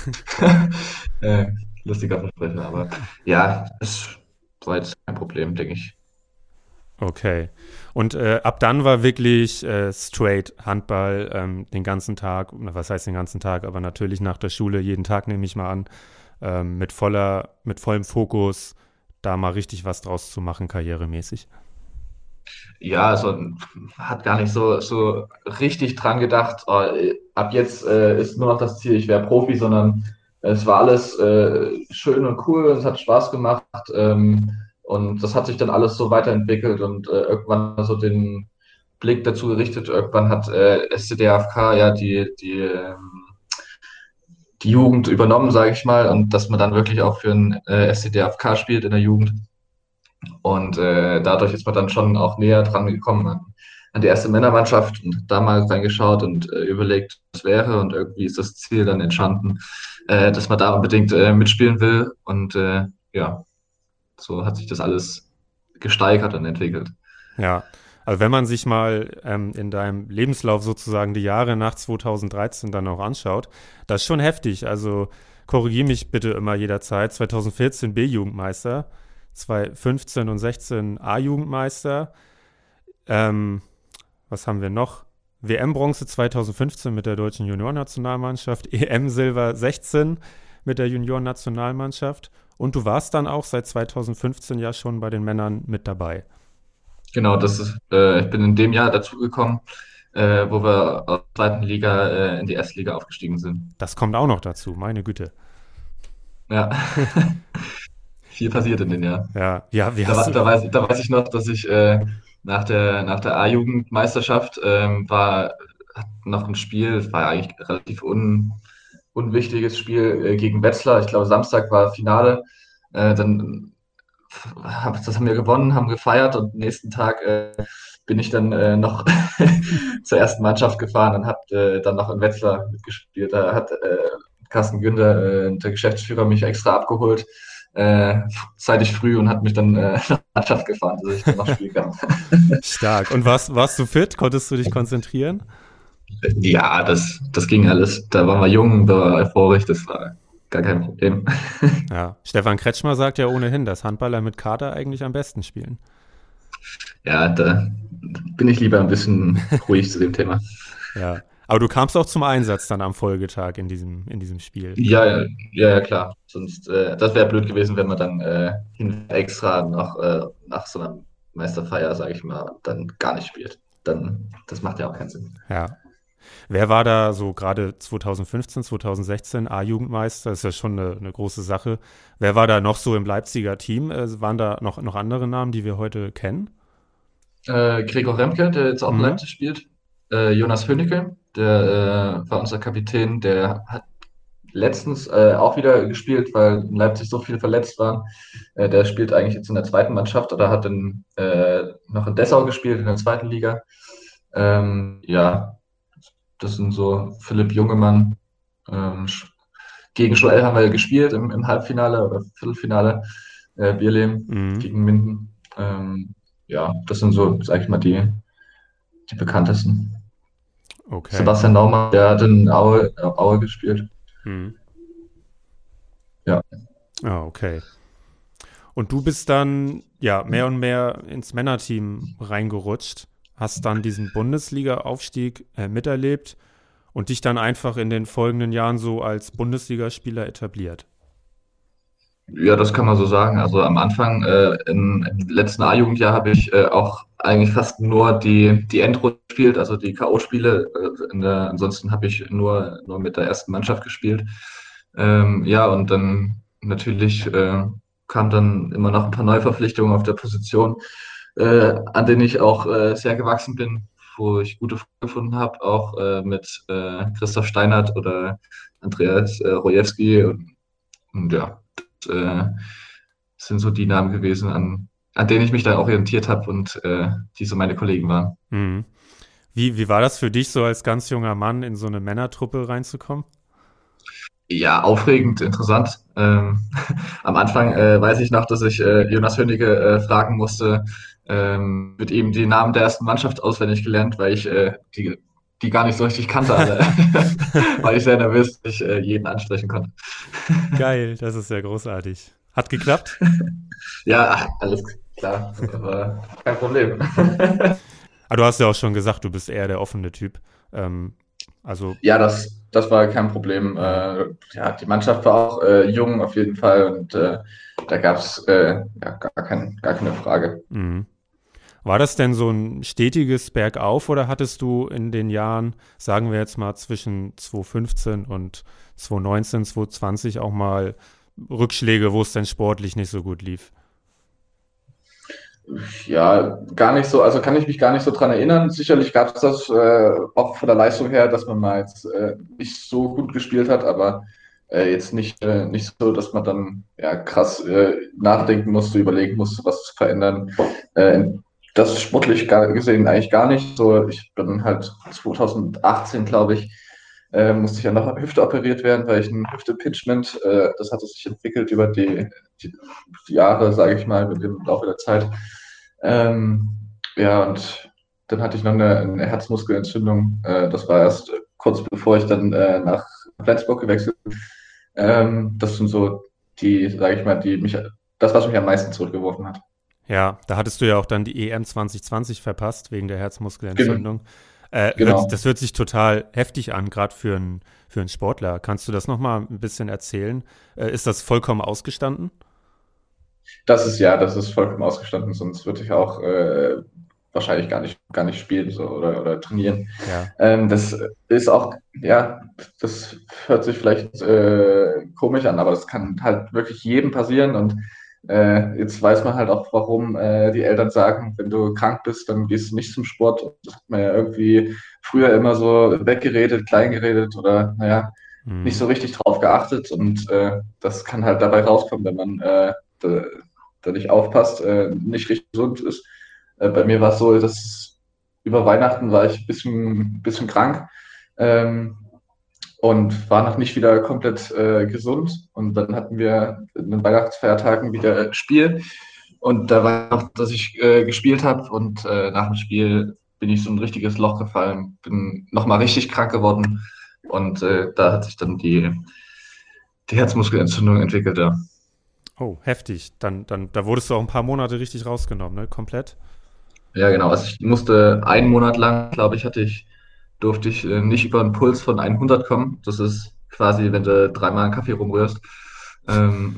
äh, lustiger Versprecher, aber ja, das war jetzt kein Problem, denke ich. Okay. Und äh, ab dann war wirklich äh, straight Handball ähm, den ganzen Tag, was heißt den ganzen Tag, aber natürlich nach der Schule, jeden Tag nehme ich mal an, ähm, mit voller, mit vollem Fokus, da mal richtig was draus zu machen, karrieremäßig. Ja, also hat gar nicht so, so richtig dran gedacht, oh, ab jetzt äh, ist nur noch das Ziel, ich wäre Profi, sondern es war alles äh, schön und cool, es hat Spaß gemacht. Ähm, und das hat sich dann alles so weiterentwickelt und äh, irgendwann so den Blick dazu gerichtet. Irgendwann hat äh, SCDFK ja die, die, ähm, die Jugend übernommen, sage ich mal, und dass man dann wirklich auch für ein äh, SCDFK spielt in der Jugend. Und äh, dadurch ist man dann schon auch näher dran gekommen an, an die erste Männermannschaft und da mal reingeschaut und äh, überlegt, was wäre. Und irgendwie ist das Ziel dann entstanden, äh, dass man da unbedingt äh, mitspielen will. Und äh, ja, so hat sich das alles gesteigert und entwickelt. Ja, also wenn man sich mal ähm, in deinem Lebenslauf sozusagen die Jahre nach 2013 dann auch anschaut, das ist schon heftig. Also korrigiere mich bitte immer jederzeit. 2014 B-Jugendmeister, 2015 und 16 A-Jugendmeister. Ähm, was haben wir noch? WM-Bronze 2015 mit der deutschen Juniornationalmannschaft, EM-Silber 16 mit der Juniorennationalmannschaft und du warst dann auch seit 2015 ja schon bei den Männern mit dabei. Genau, das ist, äh, ich bin in dem Jahr dazugekommen, äh, wo wir aus der zweiten Liga äh, in die erste Liga aufgestiegen sind. Das kommt auch noch dazu, meine Güte. Ja. Viel passiert in dem Jahr. Ja, ja, wie da, hast da, weiß, da weiß ich noch, dass ich äh, nach der, nach der A-Jugendmeisterschaft ähm, war noch ein Spiel, war eigentlich relativ un, unwichtiges Spiel äh, gegen Wetzlar. Ich glaube, Samstag war Finale. Äh, dann das haben wir gewonnen, haben gefeiert und nächsten Tag äh, bin ich dann noch zur ersten Mannschaft gefahren und habe dann noch in Wetzlar mitgespielt. Da hat Carsten Günther, der Geschäftsführer, mich extra abgeholt, zeitig früh und hat mich dann nach Mannschaft gefahren, dass ich dann noch spielen kann. Stark. Und warst, warst du fit? Konntest du dich konzentrieren? Ja, das, das ging alles. Da waren wir jung, da war euphorisch, das war gar kein Problem. Ja, Stefan Kretschmer sagt ja ohnehin, dass Handballer mit Kader eigentlich am besten spielen. Ja, da bin ich lieber ein bisschen ruhig zu dem Thema. Ja, aber du kamst auch zum Einsatz dann am Folgetag in diesem, in diesem Spiel. Ja, ja, ja, klar. Sonst, äh, das wäre blöd gewesen, wenn man dann äh, extra noch äh, nach so einer Meisterfeier, sage ich mal, dann gar nicht spielt. Dann, das macht ja auch keinen Sinn. Ja, Wer war da so gerade 2015, 2016 A-Jugendmeister? Ist ja schon eine, eine, große Sache. Wer war da noch so im Leipziger Team? Äh, waren da noch, noch andere Namen, die wir heute kennen? Äh, Gregor Remke, der jetzt auch mhm. Leipzig spielt. Äh, Jonas Hönicke, der äh, war unser Kapitän, der hat letztens äh, auch wieder gespielt, weil in Leipzig so viele verletzt waren. Äh, der spielt eigentlich jetzt in der zweiten Mannschaft oder hat in, noch in Dessau gespielt, in der zweiten Liga. Ähm, ja, das sind so Philipp Jungemann. Ähm, gegen Joel haben wir gespielt im, im Halbfinale oder Viertelfinale. Äh, Bierlehm mhm. gegen Minden. Ähm, ja, das sind so, sag ich mal, die, die bekanntesten. Okay. Sebastian Naumann, der hat in Aue, Aue gespielt. Mhm. Ja. Ah, okay. Und du bist dann ja mehr und mehr ins Männerteam reingerutscht hast dann diesen Bundesliga-Aufstieg äh, miterlebt und dich dann einfach in den folgenden Jahren so als Bundesligaspieler etabliert. Ja, das kann man so sagen. Also am Anfang, äh, im, im, letzten A-Jugendjahr, habe ich äh, auch eigentlich fast nur die, die Endrunde gespielt, also die K.O.-Spiele. Äh, ansonsten habe ich nur, nur mit der ersten Mannschaft gespielt. Ähm, ja, und dann natürlich äh, kamen dann immer noch ein paar Neuverpflichtungen auf der Position äh, an denen ich auch äh, sehr gewachsen bin, wo ich gute Freunde gefunden habe, auch äh, mit äh, Christoph Steinert oder Andreas äh, Rojewski. Und, und ja, das äh, sind so die Namen gewesen, an, an denen ich mich dann orientiert habe und die so meine Kollegen waren. Mhm. Wie, wie war das für dich, so als ganz junger Mann in so eine Männertruppe reinzukommen? Ja, aufregend, interessant. Ähm, am Anfang äh, weiß ich noch, dass ich äh, Jonas Hönige äh, fragen musste, ähm, mit ihm die Namen der ersten Mannschaft auswendig gelernt, weil ich äh, die, die gar nicht so richtig kannte alle. weil ich sehr nervös ich äh, jeden ansprechen konnte. Geil, das ist ja großartig. Hat geklappt? ja, alles klar. Aber kein Problem. Aber du hast ja auch schon gesagt, du bist eher der offene Typ. Ähm, also ja, das, das war kein Problem. Äh, ja, die Mannschaft war auch äh, jung auf jeden Fall und äh, da gab es äh, ja, gar, kein, gar keine Frage. Mhm. War das denn so ein stetiges Bergauf oder hattest du in den Jahren, sagen wir jetzt mal zwischen 2015 und 2019, 2020 auch mal Rückschläge, wo es denn sportlich nicht so gut lief? Ja, gar nicht so, also kann ich mich gar nicht so dran erinnern. Sicherlich gab es das äh, auch von der Leistung her, dass man mal jetzt äh, nicht so gut gespielt hat, aber äh, jetzt nicht, äh, nicht so, dass man dann ja krass äh, nachdenken musste, überlegen musste, was zu verändern. Das sportlich gesehen eigentlich gar nicht. So, ich bin halt 2018, glaube ich, äh, musste ich ja noch Hüfte operiert werden, weil ich ein Hüfte-Pitchment, äh, das hatte sich entwickelt über die, die, die Jahre, sage ich mal, mit dem Laufe der Zeit. Ähm, ja, und dann hatte ich noch eine, eine Herzmuskelentzündung. Äh, das war erst kurz bevor ich dann äh, nach Flensburg gewechselt bin. Ähm, das sind so die, sage ich mal, die mich, das, was mich am meisten zurückgeworfen hat. Ja, da hattest du ja auch dann die EM 2020 verpasst wegen der Herzmuskelentzündung. Genau. Äh, genau. Hört, das hört sich total heftig an, gerade für, ein, für einen Sportler. Kannst du das nochmal ein bisschen erzählen? Äh, ist das vollkommen ausgestanden? Das ist ja, das ist vollkommen ausgestanden, sonst würde ich auch äh, wahrscheinlich gar nicht, gar nicht spielen so, oder, oder trainieren. Ja. Ähm, das ist auch, ja, das hört sich vielleicht äh, komisch an, aber das kann halt wirklich jedem passieren und äh, jetzt weiß man halt auch, warum äh, die Eltern sagen, wenn du krank bist, dann gehst du nicht zum Sport. Das hat man ja irgendwie früher immer so weggeredet, kleingeredet oder naja, mhm. nicht so richtig drauf geachtet. Und äh, das kann halt dabei rauskommen, wenn man äh, da, da, nicht aufpasst, äh, nicht richtig gesund ist. Äh, bei mir war es so, dass über Weihnachten war ich ein bisschen, bisschen krank. Ähm, und war noch nicht wieder komplett äh, gesund. Und dann hatten wir in den Weihnachtsfeiertagen wieder Spiel. Und da war noch, dass ich äh, gespielt habe und äh, nach dem Spiel bin ich so ein richtiges Loch gefallen, bin nochmal richtig krank geworden und äh, da hat sich dann die, die Herzmuskelentzündung entwickelt. Ja. Oh, heftig. Dann, dann, da wurdest du auch ein paar Monate richtig rausgenommen, ne? Komplett? Ja, genau. Also ich musste einen Monat lang, glaube ich, hatte ich durfte ich äh, nicht über einen Puls von 100 kommen. Das ist quasi, wenn du dreimal einen Kaffee rumrührst. Ähm,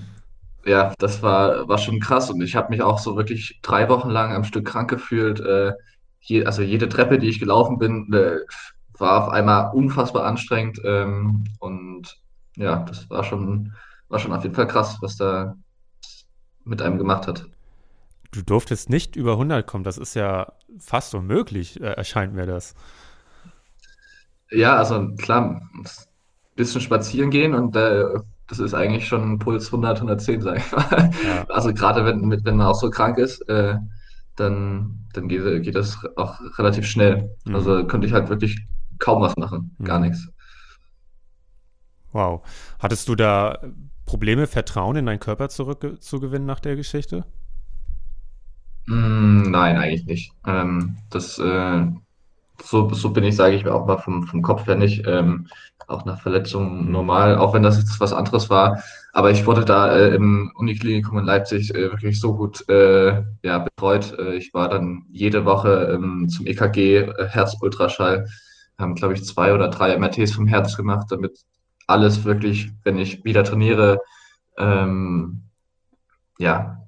ja, das war, war schon krass und ich habe mich auch so wirklich drei Wochen lang am Stück krank gefühlt. Äh, je, also jede Treppe, die ich gelaufen bin, äh, war auf einmal unfassbar anstrengend ähm, und ja, das war schon, war schon auf jeden Fall krass, was da mit einem gemacht hat. Du durftest nicht über 100 kommen, das ist ja fast unmöglich, äh, erscheint mir das. Ja, also klar, ein bisschen spazieren gehen und äh, das ist eigentlich schon Puls 100, 110, sag ich mal. Ja. Also gerade wenn, wenn man auch so krank ist, äh, dann, dann geht, geht das auch relativ schnell. Mhm. Also könnte ich halt wirklich kaum was machen, gar mhm. nichts. Wow. Hattest du da Probleme, Vertrauen in deinen Körper zurückzugewinnen nach der Geschichte? Mm, nein, eigentlich nicht. Ähm, das, äh, so, so bin ich, sage ich auch mal vom, vom Kopf her nicht. Ähm, auch nach Verletzungen normal, auch wenn das jetzt was anderes war. Aber ich wurde da äh, im Uniklinikum in Leipzig äh, wirklich so gut äh, ja, betreut. Äh, ich war dann jede Woche ähm, zum EKG, äh, Herzultraschall, haben, glaube ich, zwei oder drei MRTs vom Herz gemacht, damit alles wirklich, wenn ich wieder trainiere, ähm, ja,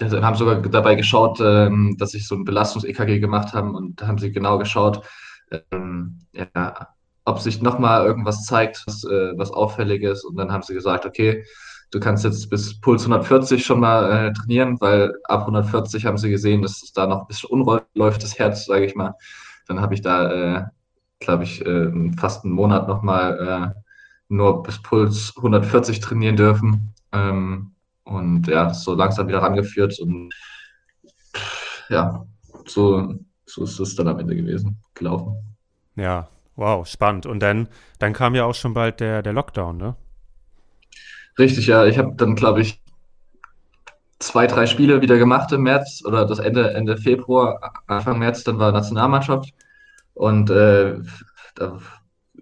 haben sogar dabei geschaut, ähm, dass ich so ein Belastungs-EKG gemacht habe und da haben sie genau geschaut, ähm, ja, ob sich nochmal irgendwas zeigt, was, äh, was auffällig ist. Und dann haben sie gesagt, okay, du kannst jetzt bis Puls 140 schon mal äh, trainieren, weil ab 140 haben sie gesehen, dass es da noch ein bisschen unruhig läuft, das Herz, sage ich mal. Dann habe ich da, äh, glaube ich, äh, fast einen Monat nochmal äh, nur bis Puls 140 trainieren dürfen. Ähm, und ja, so langsam wieder rangeführt und ja, so, so ist es dann am Ende gewesen, gelaufen. Ja, wow, spannend. Und dann, dann kam ja auch schon bald der, der Lockdown, ne? Richtig, ja. Ich habe dann, glaube ich, zwei, drei Spiele wieder gemacht im März oder das Ende, Ende Februar, Anfang März, dann war Nationalmannschaft. Und äh, da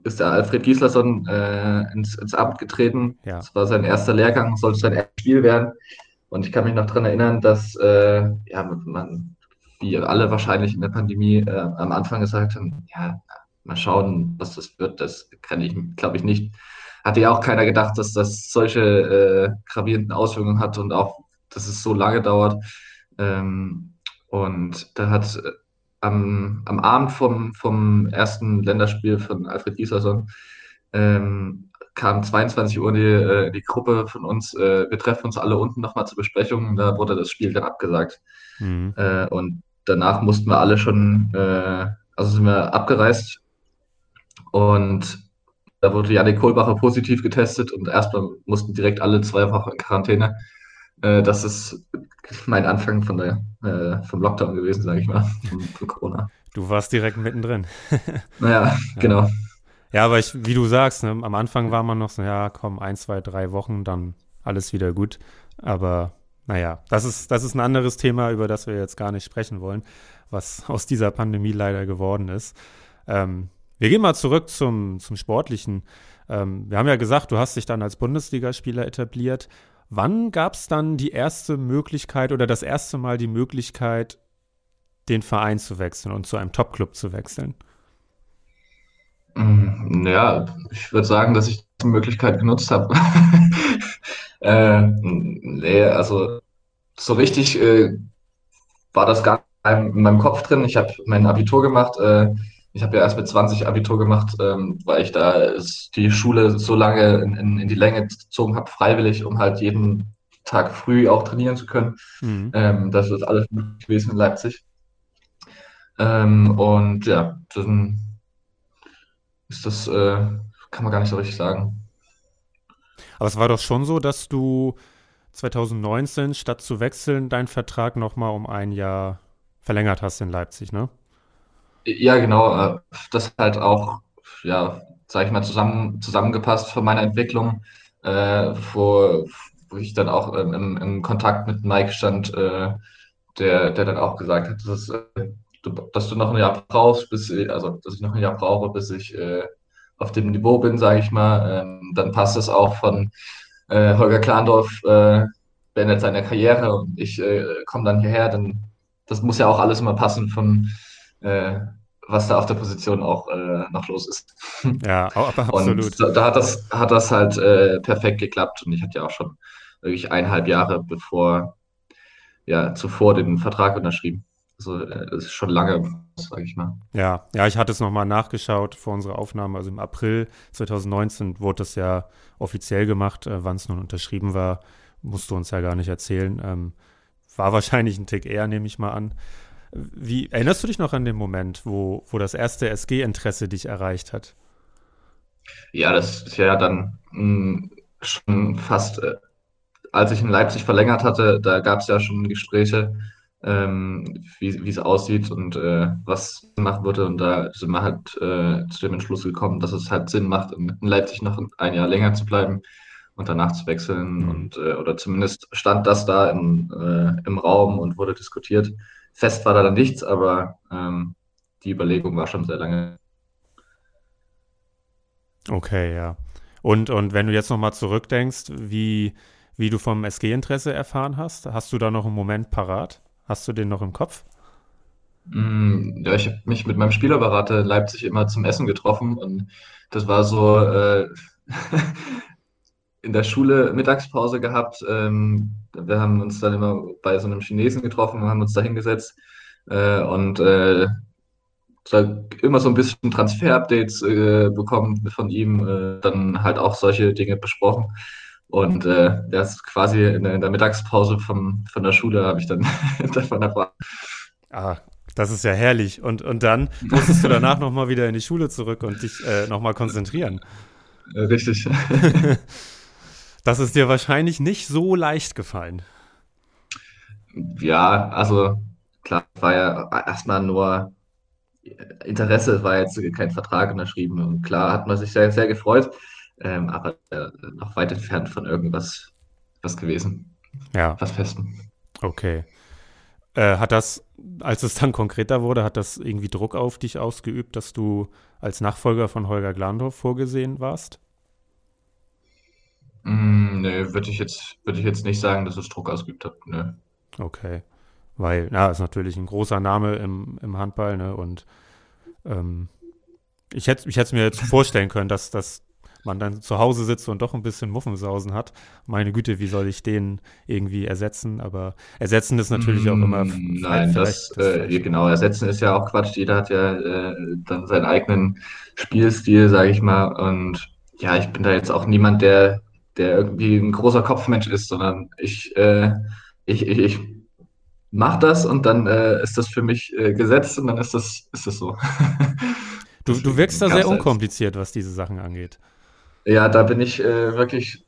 ist der Alfred Gislason äh, ins, ins Amt getreten. Ja. Das war sein erster Lehrgang, sollte sein erstes Spiel werden. Und ich kann mich noch daran erinnern, dass äh, ja, man, wie alle wahrscheinlich in der Pandemie äh, am Anfang gesagt haben, ja, mal schauen, was das wird. Das kann ich, glaube ich, nicht. Hatte ja auch keiner gedacht, dass das solche äh, gravierenden Auswirkungen hat und auch, dass es so lange dauert. Ähm, und da hat am, am Abend vom, vom ersten Länderspiel von Alfred Gislason ähm, kam 22 Uhr die, äh, die Gruppe von uns, äh, wir treffen uns alle unten nochmal zur Besprechung, da wurde das Spiel dann abgesagt. Mhm. Äh, und danach mussten wir alle schon, äh, also sind wir abgereist und da wurde Janik Kohlbacher positiv getestet und erstmal mussten direkt alle zwei Wochen in Quarantäne. Äh, das ist mein Anfang von der, äh, vom Lockdown gewesen, sage ich mal, von, von, Corona. Du warst direkt mittendrin. naja, genau. Ja, aber ich, wie du sagst, ne, am Anfang war man noch so, ja, komm, ein, zwei, drei Wochen, dann alles wieder gut. Aber naja, das ist, das ist ein anderes Thema, über das wir jetzt gar nicht sprechen wollen, was aus dieser Pandemie leider geworden ist. Ähm, wir gehen mal zurück zum, zum Sportlichen. Ähm, wir haben ja gesagt, du hast dich dann als Bundesligaspieler etabliert. Wann gab es dann die erste Möglichkeit oder das erste Mal die Möglichkeit, den Verein zu wechseln und zu einem Topclub zu wechseln? Ja, ich würde sagen, dass ich die Möglichkeit genutzt habe. äh, nee, also so richtig äh, war das gar in meinem Kopf drin. Ich habe mein Abitur gemacht. Äh, ich habe ja erst mit 20 Abitur gemacht, ähm, weil ich da die Schule so lange in, in, in die Länge gezogen habe, freiwillig, um halt jeden Tag früh auch trainieren zu können. Mhm. Ähm, das ist alles möglich gewesen in Leipzig. Ähm, und ja, dann ist das, äh, kann man gar nicht so richtig sagen. Aber es war doch schon so, dass du 2019 statt zu wechseln deinen Vertrag nochmal um ein Jahr verlängert hast in Leipzig, ne? Ja, genau. Äh, das halt auch, ja, sag ich mal, zusammen, zusammengepasst von meiner Entwicklung, äh, wo, wo ich dann auch ähm, im, im Kontakt mit Mike stand, äh, der, der dann auch gesagt hat, dass, äh, du, dass du noch ein Jahr brauchst, bis, also dass ich noch ein Jahr brauche, bis ich äh, auf dem Niveau bin, sage ich mal. Ähm, dann passt es auch von äh, Holger Klandorf äh, beendet seine Karriere und ich äh, komme dann hierher, dann das muss ja auch alles immer passen von äh, was da auf der Position auch äh, noch los ist. Ja, absolut. Und da, hat, das, hat das halt äh, perfekt geklappt und ich hatte ja auch schon wirklich eineinhalb Jahre bevor, ja, zuvor den Vertrag unterschrieben. Also äh, das ist schon lange, sage ich mal. Ja, ja, ich hatte es nochmal nachgeschaut vor unserer Aufnahme. Also im April 2019 wurde das ja offiziell gemacht. Äh, Wann es nun unterschrieben war, musst du uns ja gar nicht erzählen. Ähm, war wahrscheinlich ein Tick eher, nehme ich mal an. Wie erinnerst du dich noch an den Moment, wo, wo das erste SG-Interesse dich erreicht hat? Ja, das ist ja dann mh, hm, schon fast, äh, als ich in Leipzig verlängert hatte, da gab es ja schon Gespräche, ähm, wie, es aussieht und äh, was machen würde. Und da sind wir halt äh, zu dem Entschluss gekommen, dass es halt Sinn macht, in, in Leipzig noch ein Jahr länger zu bleiben und danach zu wechseln. Mhm. Und, äh, oder zumindest stand das da im, äh, im Raum und wurde diskutiert. Fest war da dann nichts, aber ähm, die Überlegung war schon sehr lange. Okay, ja. Und, und wenn du jetzt nochmal zurückdenkst, wie, wie du vom SG-Interesse erfahren hast, hast du da noch einen Moment parat? Hast du den noch im Kopf? Mm, ja, ich habe mich mit meinem Spielerberater in Leipzig immer zum Essen getroffen und das war so äh, in der Schule Mittagspause gehabt. Ähm, wir haben uns dann immer bei so einem Chinesen getroffen und haben uns da hingesetzt äh, und äh, immer so ein bisschen Transfer-Updates äh, bekommen von ihm, äh, dann halt auch solche Dinge besprochen. Und äh, das quasi in der, in der Mittagspause vom, von der Schule habe ich dann davon erfahren. Ah, das ist ja herrlich. Und, und dann musstest du danach nochmal wieder in die Schule zurück und dich äh, nochmal konzentrieren. Richtig. das ist dir wahrscheinlich nicht so leicht gefallen. Ja, also klar, war ja erstmal nur Interesse, war jetzt kein Vertrag unterschrieben. Und klar hat man sich sehr, sehr gefreut, ähm, aber äh, noch weit entfernt von irgendwas was gewesen. Ja. Was Festen. Okay. Äh, hat das, als es dann konkreter wurde, hat das irgendwie Druck auf dich ausgeübt, dass du als Nachfolger von Holger Glandorf vorgesehen warst? Mm, nee, würde ich jetzt, würde ich jetzt nicht sagen, dass es Druck ausgeübt hat. Nee. Okay. Weil, ja, ist natürlich ein großer Name im, im Handball, ne? Und ähm, ich hätte ich es mir jetzt vorstellen können, dass, dass man dann zu Hause sitzt und doch ein bisschen Muffensausen hat. Meine Güte, wie soll ich den irgendwie ersetzen? Aber ersetzen ist natürlich auch immer. Mm, nein, das, das äh, genau, ersetzen ist ja auch Quatsch. Jeder hat ja äh, dann seinen eigenen Spielstil, sage ich mal. Und ja, ich bin da jetzt auch niemand, der, der irgendwie ein großer Kopfmensch ist, sondern ich, äh, ich, ich, ich mache das und dann äh, ist das für mich äh, gesetzt und dann ist das, ist das so. du, du wirkst da sehr unkompliziert, was diese Sachen angeht. Ja, da bin ich äh, wirklich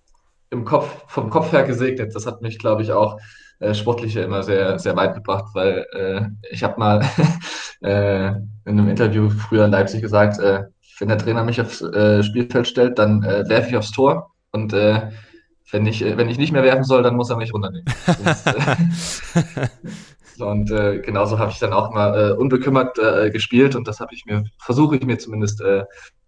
im Kopf, vom Kopf her gesegnet. Das hat mich, glaube ich, auch äh, sportlich immer sehr, sehr weit gebracht, weil äh, ich habe mal in einem Interview früher in Leipzig gesagt, wenn der Trainer mich aufs Spielfeld stellt, dann werfe ich aufs Tor und äh, wenn ich, wenn ich nicht mehr werfen soll, dann muss er mich runternehmen. Das, äh, und äh, genauso habe ich dann auch mal äh, unbekümmert äh, gespielt und das habe ich mir, versuche ich mir zumindest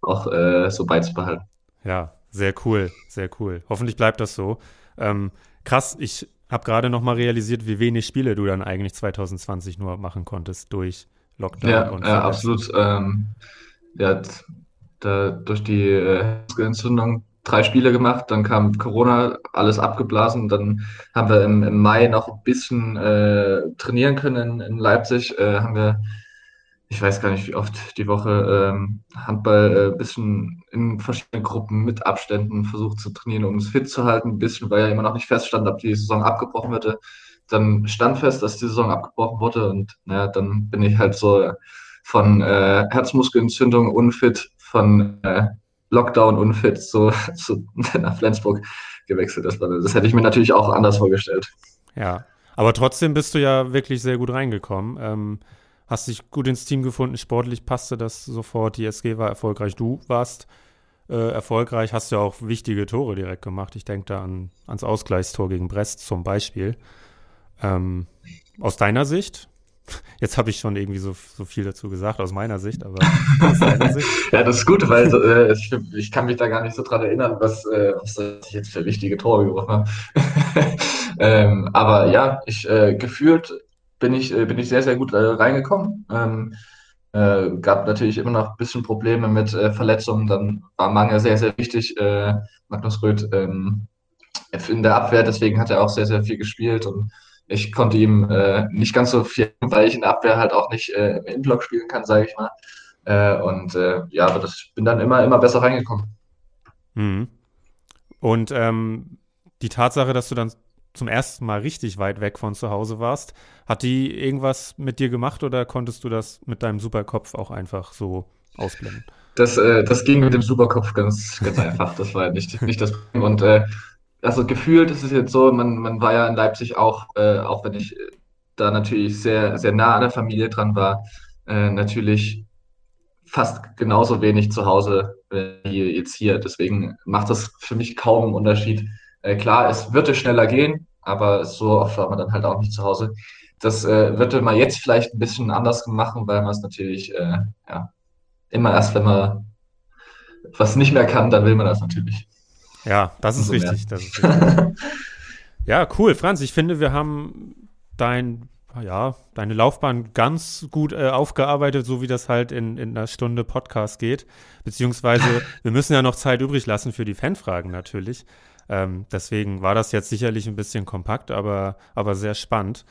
auch so beizubehalten. Ja, sehr cool, sehr cool. Hoffentlich bleibt das so. Ähm, krass, ich habe gerade noch mal realisiert, wie wenig Spiele du dann eigentlich 2020 nur machen konntest durch Lockdown. Ja, und ja absolut. Ähm, ja, da, durch die äh, Entzündung drei Spiele gemacht, dann kam Corona, alles abgeblasen. Dann haben wir im, im Mai noch ein bisschen äh, trainieren können in, in Leipzig. Äh, haben wir, ich weiß gar nicht, wie oft die Woche ähm, Handball ein äh, bisschen in verschiedenen Gruppen mit Abständen versucht zu trainieren, um es fit zu halten. Ein bisschen, weil ja immer noch nicht feststand, ob die Saison abgebrochen würde. Dann stand fest, dass die Saison abgebrochen wurde und naja, dann bin ich halt so von äh, Herzmuskelentzündung unfit, von äh, Lockdown unfit so, so nach Flensburg gewechselt ist. Das hätte ich mir natürlich auch anders vorgestellt. Ja, aber trotzdem bist du ja wirklich sehr gut reingekommen. Ähm, hast dich gut ins Team gefunden, sportlich passte das sofort. Die SG war erfolgreich. Du warst äh, erfolgreich, hast ja auch wichtige Tore direkt gemacht. Ich denke da an, ans Ausgleichstor gegen Brest zum Beispiel. Ähm, aus deiner Sicht, Jetzt habe ich schon irgendwie so, so viel dazu gesagt, aus meiner Sicht, aber aus deiner Sicht. ja, das ist gut, weil äh, ich, ich, kann mich da gar nicht so dran erinnern, was, äh, was ich jetzt für wichtige Tore geworfen habe. ähm, aber ja, ich äh, gefühlt bin ich, äh, bin ich sehr, sehr gut äh, reingekommen. Ähm, äh, gab natürlich immer noch ein bisschen Probleme mit Verletzungen. Dann war Mange sehr, sehr wichtig. Magnus Röth ähm, in der Abwehr, deswegen hat er auch sehr, sehr viel gespielt und ich konnte ihm äh, nicht ganz so viel, weil ich in der Abwehr halt auch nicht äh, im Innenblock spielen kann, sage ich mal. Äh, und äh, ja, aber das bin dann immer, immer besser reingekommen. Mhm. Und ähm, die Tatsache, dass du dann zum ersten Mal richtig weit weg von zu Hause warst, hat die irgendwas mit dir gemacht oder konntest du das mit deinem Superkopf auch einfach so ausblenden? Das, äh, das ging mit dem Superkopf ganz, ganz einfach. Das war nicht, nicht das Problem. Und äh, also gefühlt ist es jetzt so, man, man war ja in Leipzig auch, äh, auch wenn ich da natürlich sehr, sehr nah an der Familie dran war, äh, natürlich fast genauso wenig zu Hause wie jetzt hier. Deswegen macht das für mich kaum einen Unterschied. Äh, klar, es würde schneller gehen, aber so oft war man dann halt auch nicht zu Hause. Das äh, würde man jetzt vielleicht ein bisschen anders machen, weil man es natürlich äh, ja, immer erst, wenn man was nicht mehr kann, dann will man das natürlich. Ja, das ist, richtig, das ist richtig. ja, cool, Franz. Ich finde, wir haben dein, ja, deine Laufbahn ganz gut äh, aufgearbeitet, so wie das halt in, in einer Stunde Podcast geht. Beziehungsweise, wir müssen ja noch Zeit übrig lassen für die Fanfragen natürlich. Ähm, deswegen war das jetzt sicherlich ein bisschen kompakt, aber, aber sehr spannend.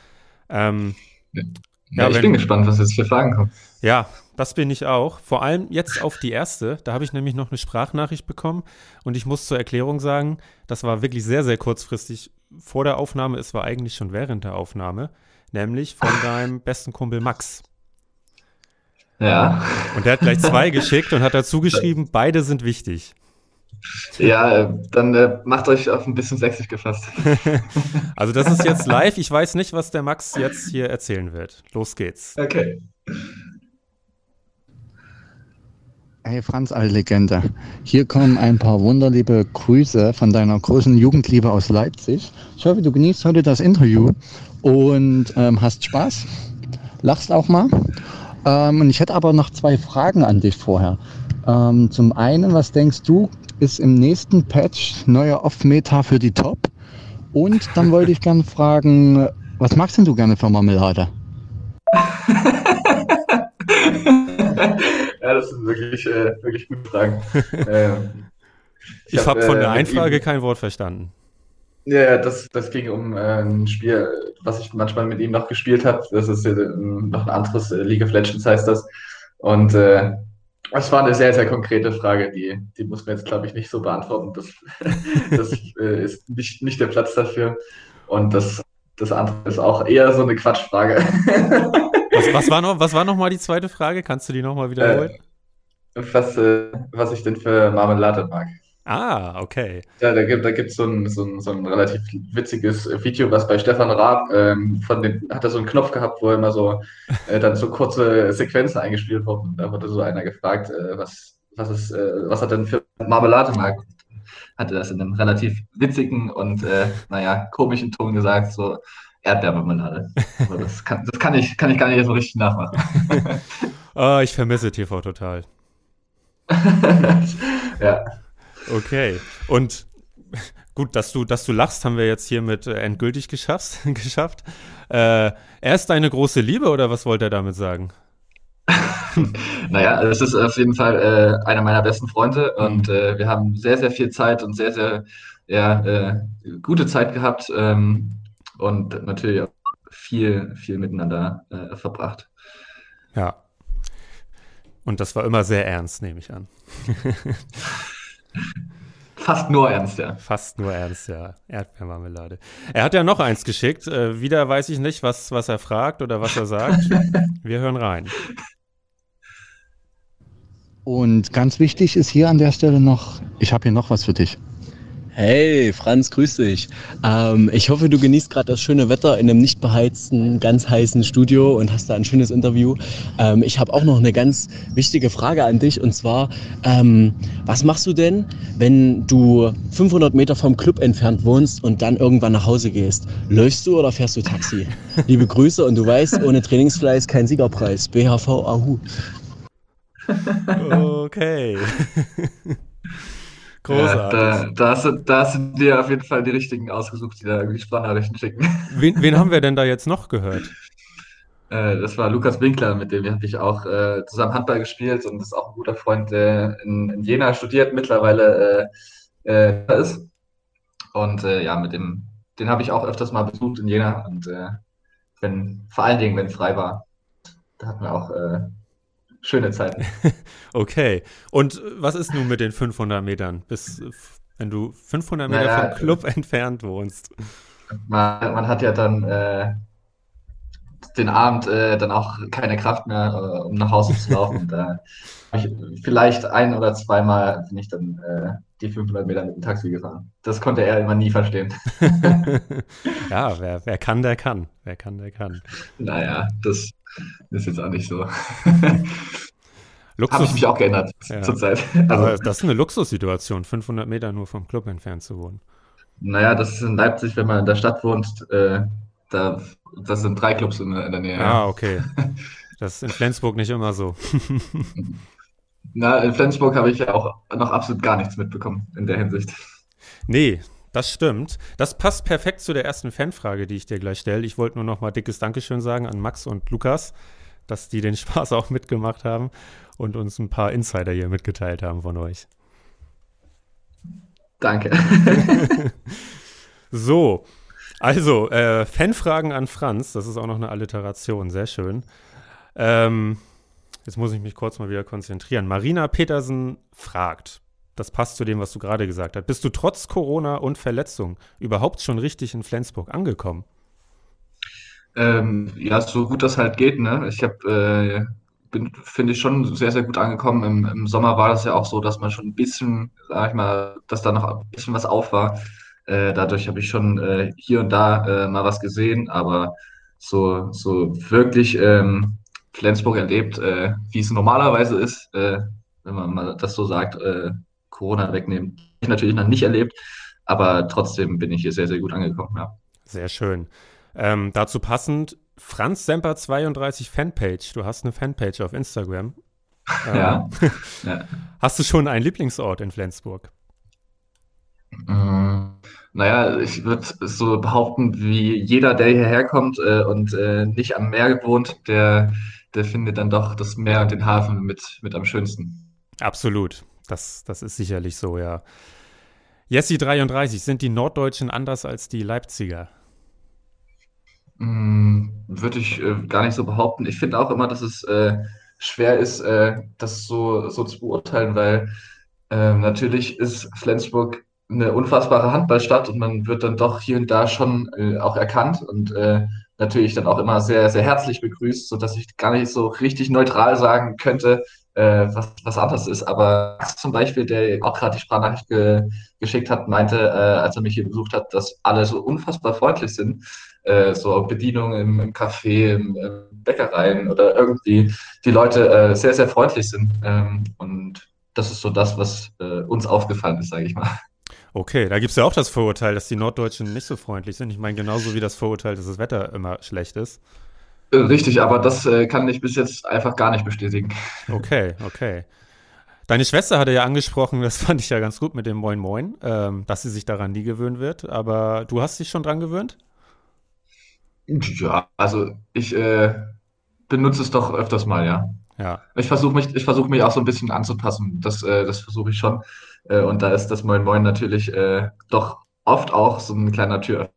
Ähm, ja, ja, ich wenn, bin gespannt, was jetzt für Fragen kommen. Ja, das bin ich auch. Vor allem jetzt auf die erste. Da habe ich nämlich noch eine Sprachnachricht bekommen und ich muss zur Erklärung sagen, das war wirklich sehr, sehr kurzfristig vor der Aufnahme. Es war eigentlich schon während der Aufnahme, nämlich von deinem besten Kumpel Max. Ja. Und der hat gleich zwei geschickt und hat dazu geschrieben, beide sind wichtig. Ja, äh, dann äh, macht euch auf ein bisschen sexig gefasst. also das ist jetzt live. Ich weiß nicht, was der Max jetzt hier erzählen wird. Los geht's. Okay. Hey Franz, alte Legende. Hier kommen ein paar wunderliebe Grüße von deiner großen Jugendliebe aus Leipzig. Ich hoffe, du genießt heute das Interview und ähm, hast Spaß. Lachst auch mal. Ähm, und ich hätte aber noch zwei Fragen an dich vorher. Ähm, zum einen, was denkst du, ist im nächsten Patch neuer Off-Meta für die Top? Und dann wollte ich gerne fragen, was magst denn du gerne für Marmelade? ja, das sind wirklich, äh, wirklich gute Fragen. ähm, ich, habe hab von der äh, Einfrage kein Wort verstanden. Ja, das, das ging um äh, ein Spiel, was ich manchmal mit ihm noch gespielt habe. Das ist äh, noch ein anderes äh, League of Legends heißt das. Und äh, es war eine sehr, sehr konkrete Frage, die, die muss man jetzt, glaube ich, nicht so beantworten. Das, das ist nicht, nicht der Platz dafür. Und das, das andere ist auch eher so eine Quatschfrage. Was, was, war noch, was war noch mal die zweite Frage? Kannst du die noch mal wiederholen? Äh, was, äh, was ich denn für Marmelade mag. Ah, okay. Ja, da gibt da so ein, so, ein, so ein relativ witziges Video, was bei Stefan Raab, ähm, von den, hat er so einen Knopf gehabt, wo immer so äh, dann so kurze Sequenzen eingespielt wurden. Da wurde so einer gefragt, äh, was, was, ist, äh, was er denn für Marmelade mag. Hatte das in einem relativ witzigen und, äh, naja, komischen Ton gesagt, so, Erdbeermarmelade. Also das kann, das kann, ich, kann ich gar nicht so richtig nachmachen. oh, ich vermisse TV total. ja. Okay. Und gut, dass du, dass du lachst, haben wir jetzt hiermit äh, endgültig geschafft. geschafft. Äh, er ist deine große Liebe oder was wollte er damit sagen? naja, es ist auf jeden Fall äh, einer meiner besten Freunde und mhm. äh, wir haben sehr, sehr viel Zeit und sehr, sehr ja, äh, gute Zeit gehabt. Ähm, und natürlich auch viel, viel miteinander äh, verbracht. Ja. Und das war immer sehr ernst, nehme ich an. Fast nur ernst, ja. Fast nur ernst, ja. Erdbeermarmelade. Er hat ja noch eins geschickt. Äh, wieder weiß ich nicht, was, was er fragt oder was er sagt. Wir hören rein. Und ganz wichtig ist hier an der Stelle noch, ich habe hier noch was für dich. Hey, Franz, grüß dich. Ähm, ich hoffe, du genießt gerade das schöne Wetter in einem nicht beheizten, ganz heißen Studio und hast da ein schönes Interview. Ähm, ich habe auch noch eine ganz wichtige Frage an dich und zwar, ähm, was machst du denn, wenn du 500 Meter vom Club entfernt wohnst und dann irgendwann nach Hause gehst? Läufst du oder fährst du Taxi? Liebe Grüße und du weißt, ohne Trainingsfleiß kein Siegerpreis. BHV Ahu. Okay. Großartig. Ja, da, da, hast du, da hast du dir auf jeden Fall die richtigen ausgesucht, die da irgendwie Sprachnachrichten schicken. Wen, wen haben wir denn da jetzt noch gehört? Äh, das war Lukas Winkler, mit dem habe ich auch äh, zusammen Handball gespielt und ist auch ein guter Freund, der in, in Jena studiert, mittlerweile äh, äh ist. Und äh, ja, mit dem den habe ich auch öfters mal besucht in Jena und wenn, vor allen Dingen, wenn es frei war, da hatten wir auch schöne Zeiten. okay. Und was ist nun mit den 500 Metern? Bis, wenn du 500 Meter Naja, vom Club entfernt wohnst. Man, man hat ja dann äh, den Abend äh, dann auch keine Kraft mehr, äh, um nach Hause zu laufen. Da ich vielleicht ein oder zweimal bin ich dann äh, die 500 Meter mit dem Taxi gefahren. Das konnte er immer nie verstehen. ja, wer, wer kann, der kann. Wer kann, der kann. Naja, das ist jetzt auch nicht so. Habe Luxus, ich mich auch geändert Ja. zurzeit. aber Also, das ist eine Luxussituation, 500 Meter nur vom Club entfernt zu wohnen. naja, das ist in Leipzig, wenn man in der Stadt wohnt, äh, da, das sind drei Clubs in, der- in der Nähe. Ah, okay. Das ist in Flensburg nicht immer so. Na, in Flensburg habe ich ja auch noch absolut gar nichts mitbekommen in der Hinsicht. Nee, das stimmt. Das passt perfekt zu der ersten Fanfrage, die ich dir gleich stelle. Ich wollte nur noch mal dickes Dankeschön sagen an Max und Lukas, dass die den Spaß auch mitgemacht haben und uns ein paar Insider hier mitgeteilt haben von euch. Danke. So, also äh, Fanfragen an Franz, das ist auch noch eine Alliteration, sehr schön. Ähm, jetzt muss ich mich kurz mal wieder konzentrieren. Marina Petersen fragt, das passt zu dem, was du gerade gesagt hast. Bist du trotz Corona und Verletzung überhaupt schon richtig in Flensburg angekommen? Ähm, ja, so gut das halt geht, ne? Ich habe, äh, finde ich, schon sehr, sehr gut angekommen. Im, Im Sommer war das ja auch so, dass man schon ein bisschen, sag ich mal, dass da noch ein bisschen was auf war. Äh, dadurch habe ich schon äh, hier und da äh, mal was gesehen, aber so, so wirklich ähm, Flensburg erlebt, äh, wie es normalerweise ist, äh, wenn man mal das so sagt, äh, Corona wegnehmen, ich natürlich noch nicht erlebt, aber trotzdem bin ich hier sehr, sehr gut angekommen, ja. Sehr schön. Ähm, dazu passend, Franz Semper 32 Fanpage. Du hast eine Fanpage auf Instagram. Ähm, Ja. ja. Hast du schon einen Lieblingsort in Flensburg? Mm, Naja, ich würde so behaupten, wie jeder, der hierher kommt äh, und äh, nicht am Meer wohnt, der, der findet dann doch das Meer und den Hafen mit, mit am schönsten. Absolut. Das, das ist sicherlich so, ja. Jessi 33, sind die Norddeutschen anders als die Leipziger? Mm, Würde ich äh, gar nicht so behaupten. Ich finde auch immer, dass es äh, schwer ist, äh, das so, so zu beurteilen, weil ähm, natürlich ist Flensburg eine unfassbare Handballstadt und man wird dann doch hier und da schon äh, auch erkannt und äh, natürlich dann auch immer sehr, sehr herzlich begrüßt, sodass ich gar nicht so richtig neutral sagen könnte, äh, was, was anders ist. Aber zum Beispiel, der auch gerade die Sprachnachricht ge geschickt hat, meinte, als er mich hier besucht hat, dass alle so unfassbar freundlich sind. Äh, so Bedienung im, im Café, im, im Bäckereien oder irgendwie die Leute äh, sehr, sehr freundlich sind. Ähm, und das ist so das, was äh, uns aufgefallen ist, sage ich mal. Okay, da gibt es ja auch das Vorurteil, dass die Norddeutschen nicht so freundlich sind. Ich meine, genauso wie das Vorurteil, dass das Wetter immer schlecht ist. Äh, Richtig, aber das äh, kann ich bis jetzt einfach gar nicht bestätigen. Okay, okay. Deine Schwester hatte ja angesprochen, das fand ich ja ganz gut mit dem Moin Moin, ähm, dass sie sich daran nie gewöhnen wird. Aber du hast dich schon dran gewöhnt? Ja, also ich äh, benutze es doch öfters mal, ja. Ja, Ich versuche mich, ich versuche mich auch so ein bisschen anzupassen. Das, äh, das versuche ich schon. Äh, und da ist das Moin Moin natürlich äh, doch oft auch so ein kleiner Tür.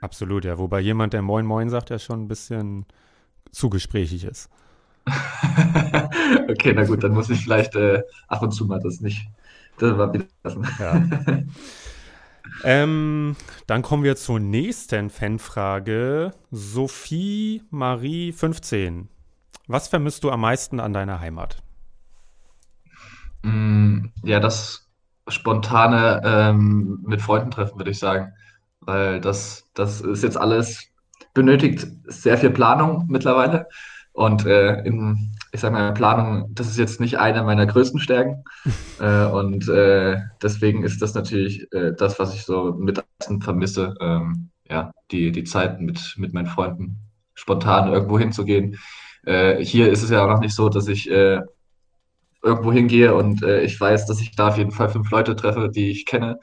absolut, ja. Wobei jemand, der Moin Moin sagt, ja schon ein bisschen zu gesprächig ist. Okay, na gut, dann muss ich vielleicht äh, ab und zu mal das nicht. Das mal wieder lassen. Ja. ähm, dann kommen wir zur nächsten Fanfrage. Sophie Marie 15. Was vermisst du am meisten an deiner Heimat? Mm, Ja, das spontane ähm, mit Freunden treffen, würde ich sagen. Weil das, das ist jetzt alles, benötigt sehr viel Planung mittlerweile. Und äh, in, ich sage mal, Planung, das ist jetzt nicht eine meiner größten Stärken. Äh, und äh, deswegen ist das natürlich äh, das, was ich so mit vermisse. Ähm, ja, die, die Zeit mit, mit meinen Freunden spontan irgendwo hinzugehen. Äh, hier ist es ja auch noch nicht so, dass ich äh, irgendwo hingehe und äh, ich weiß, dass ich da auf jeden Fall fünf Leute treffe, die ich kenne.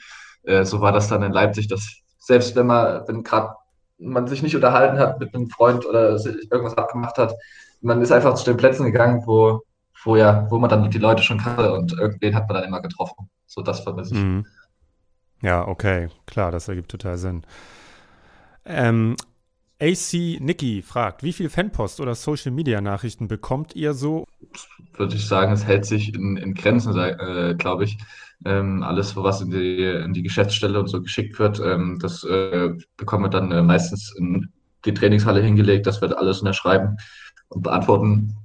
So war das dann in Leipzig, dass selbst wenn man, wenn gerade man sich nicht unterhalten hat mit einem Freund oder sich irgendwas abgemacht hat, man ist einfach zu den Plätzen gegangen, wo, wo ja, wo man dann die Leute schon kannte und irgendwen hat man dann immer getroffen. So das vermisse ich. Mhm. Ja, okay, klar, das ergibt total Sinn. Ähm, AC Nicky fragt, wie viel Fanpost oder Social Media Nachrichten bekommt ihr so? Würde ich sagen, es hält sich in, in Grenzen, äh, glaube ich. Ähm, alles, was in die, in die Geschäftsstelle und so geschickt wird, ähm, das äh, bekommen wir dann äh, meistens in die Trainingshalle hingelegt, das wird alles unterschreiben und beantworten,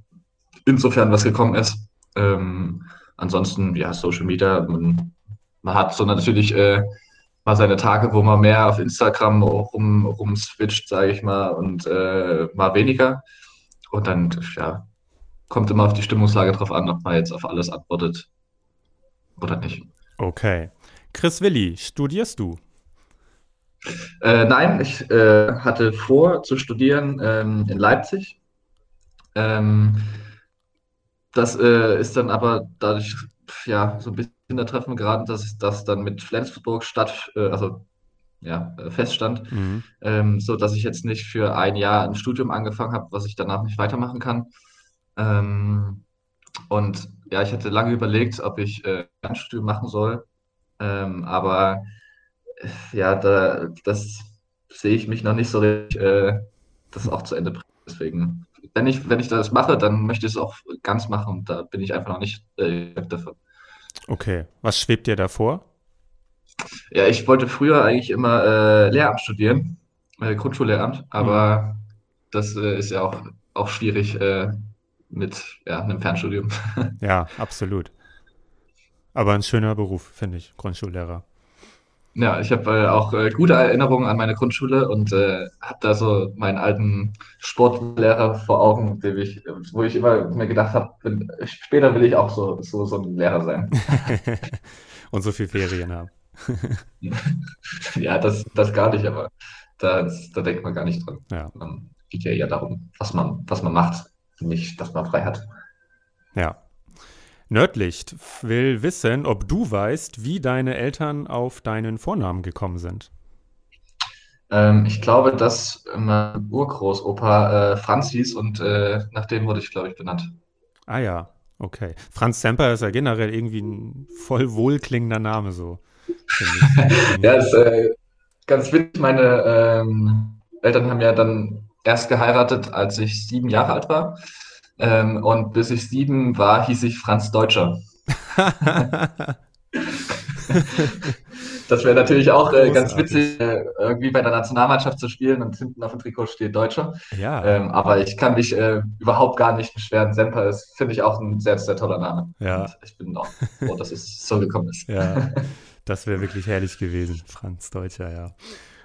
insofern was gekommen ist. Ähm, ansonsten, ja, Social Media, man, man hat so natürlich äh, mal seine Tage, wo man mehr auf Instagram rum, rum switcht, sage ich mal, und äh, mal weniger. Und dann, ja, kommt immer auf die Stimmungslage drauf an, ob man jetzt auf alles antwortet oder nicht. Okay. Chris Willi, studierst du? Äh, nein, ich äh, hatte vor zu studieren ähm, in Leipzig. Ähm, das äh, ist dann aber dadurch ja so ein bisschen Treffen geraten, dass das dann mit Flensburg statt, äh, also ja, äh, feststand, mhm. ähm, so dass ich jetzt nicht für ein Jahr ein Studium angefangen habe, was ich danach nicht weitermachen kann. Ähm, und ja, ich hatte lange überlegt, ob ich äh, ein Studium machen soll, ähm, aber ja, da, das sehe ich mich noch nicht so richtig, äh, das auch zu Ende bringen. Deswegen, wenn ich, wenn ich das mache, dann möchte ich es auch ganz machen und da bin ich einfach noch nicht äh, davon. Okay, was schwebt dir davor? Ja, ich wollte früher eigentlich immer äh, Lehramt studieren, äh, Grundschullehramt, aber mhm. das äh, ist ja auch, auch schwierig äh, mit ja, einem Fernstudium. Ja, absolut. Aber ein schöner Beruf, finde ich, Grundschullehrer. Ja, ich habe äh, auch äh, gute Erinnerungen an meine Grundschule und äh, habe da so meinen alten Sportlehrer vor Augen, dem ich, wo ich immer mir gedacht habe, später will ich auch so, so, so ein Lehrer sein. und so viel Ferien haben. ja, das, das gar nicht, aber da, da denkt man gar nicht dran. Ja. Man geht ja eher darum, was man, was man macht, nicht, dass man frei hat. Ja, Nördlicht will wissen, ob du weißt, wie deine Eltern auf deinen Vornamen gekommen sind. Ähm, ich glaube, dass mein Urgroßopa äh, Franz hieß und äh, nach dem wurde ich, glaube ich, benannt. Ah ja, okay. Franz Semper ist ja generell irgendwie ein voll wohlklingender Name so. ja, ist äh, ganz witzig. Meine ähm, Eltern haben ja dann erst geheiratet, als ich sieben Jahre alt war. Ähm, und bis ich sieben war, hieß ich Franz Deutscher. das wäre natürlich auch äh, ganz witzig, äh, irgendwie bei der Nationalmannschaft zu spielen und hinten auf dem Trikot steht Deutscher. Ja. Ähm, aber ich kann mich äh, überhaupt gar nicht beschweren. Semper ist, finde ich, auch ein sehr, sehr toller Name. Ja. Und ich bin auch froh, dass es so gekommen ist. Ja, das wäre wirklich herrlich gewesen, Franz Deutscher, ja.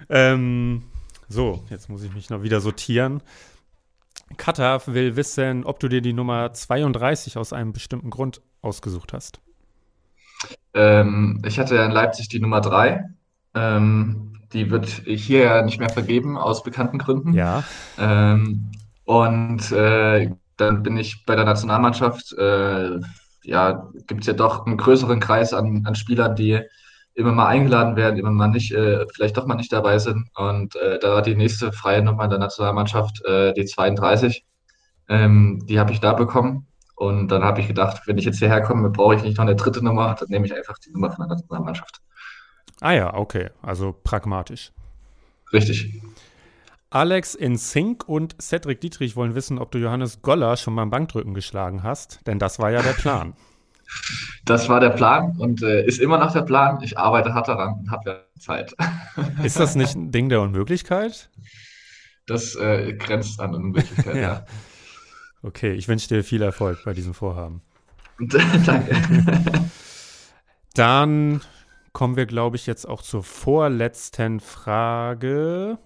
Ähm, so, jetzt muss ich mich noch wieder sortieren. Katha will wissen, ob du dir die Nummer 32 aus einem bestimmten Grund ausgesucht hast. Ähm, ich hatte ja in Leipzig die Nummer 3. Ähm, die wird hier ja nicht mehr vergeben, aus bekannten Gründen. Ja. Ähm, und äh, dann bin ich bei der Nationalmannschaft, äh, ja, gibt es ja doch einen größeren Kreis an, an Spielern, die immer mal eingeladen werden, immer mal nicht, äh, vielleicht doch mal nicht dabei sind. Und äh, da war die nächste freie Nummer in der Nationalmannschaft, äh, die 32. Ähm, die habe ich da bekommen. Und dann habe ich gedacht, wenn ich jetzt hierher komme, brauche ich nicht noch eine dritte Nummer, dann nehme ich einfach die Nummer von der Nationalmannschaft. Ah ja, okay. Also pragmatisch. Richtig. Alex in Sink und Cedric Dietrich wollen wissen, ob du Johannes Goller schon beim Bankdrücken geschlagen hast, denn das war ja der Plan. Das war der Plan und äh, ist immer noch der Plan. Ich arbeite hart daran und habe ja Zeit. Ist das nicht ein Ding der Unmöglichkeit? Das äh, grenzt an Unmöglichkeit, ja. ja. Okay, ich wünsche dir viel Erfolg bei diesem Vorhaben. Danke. Dann kommen wir, glaube ich, jetzt auch zur vorletzten Frage.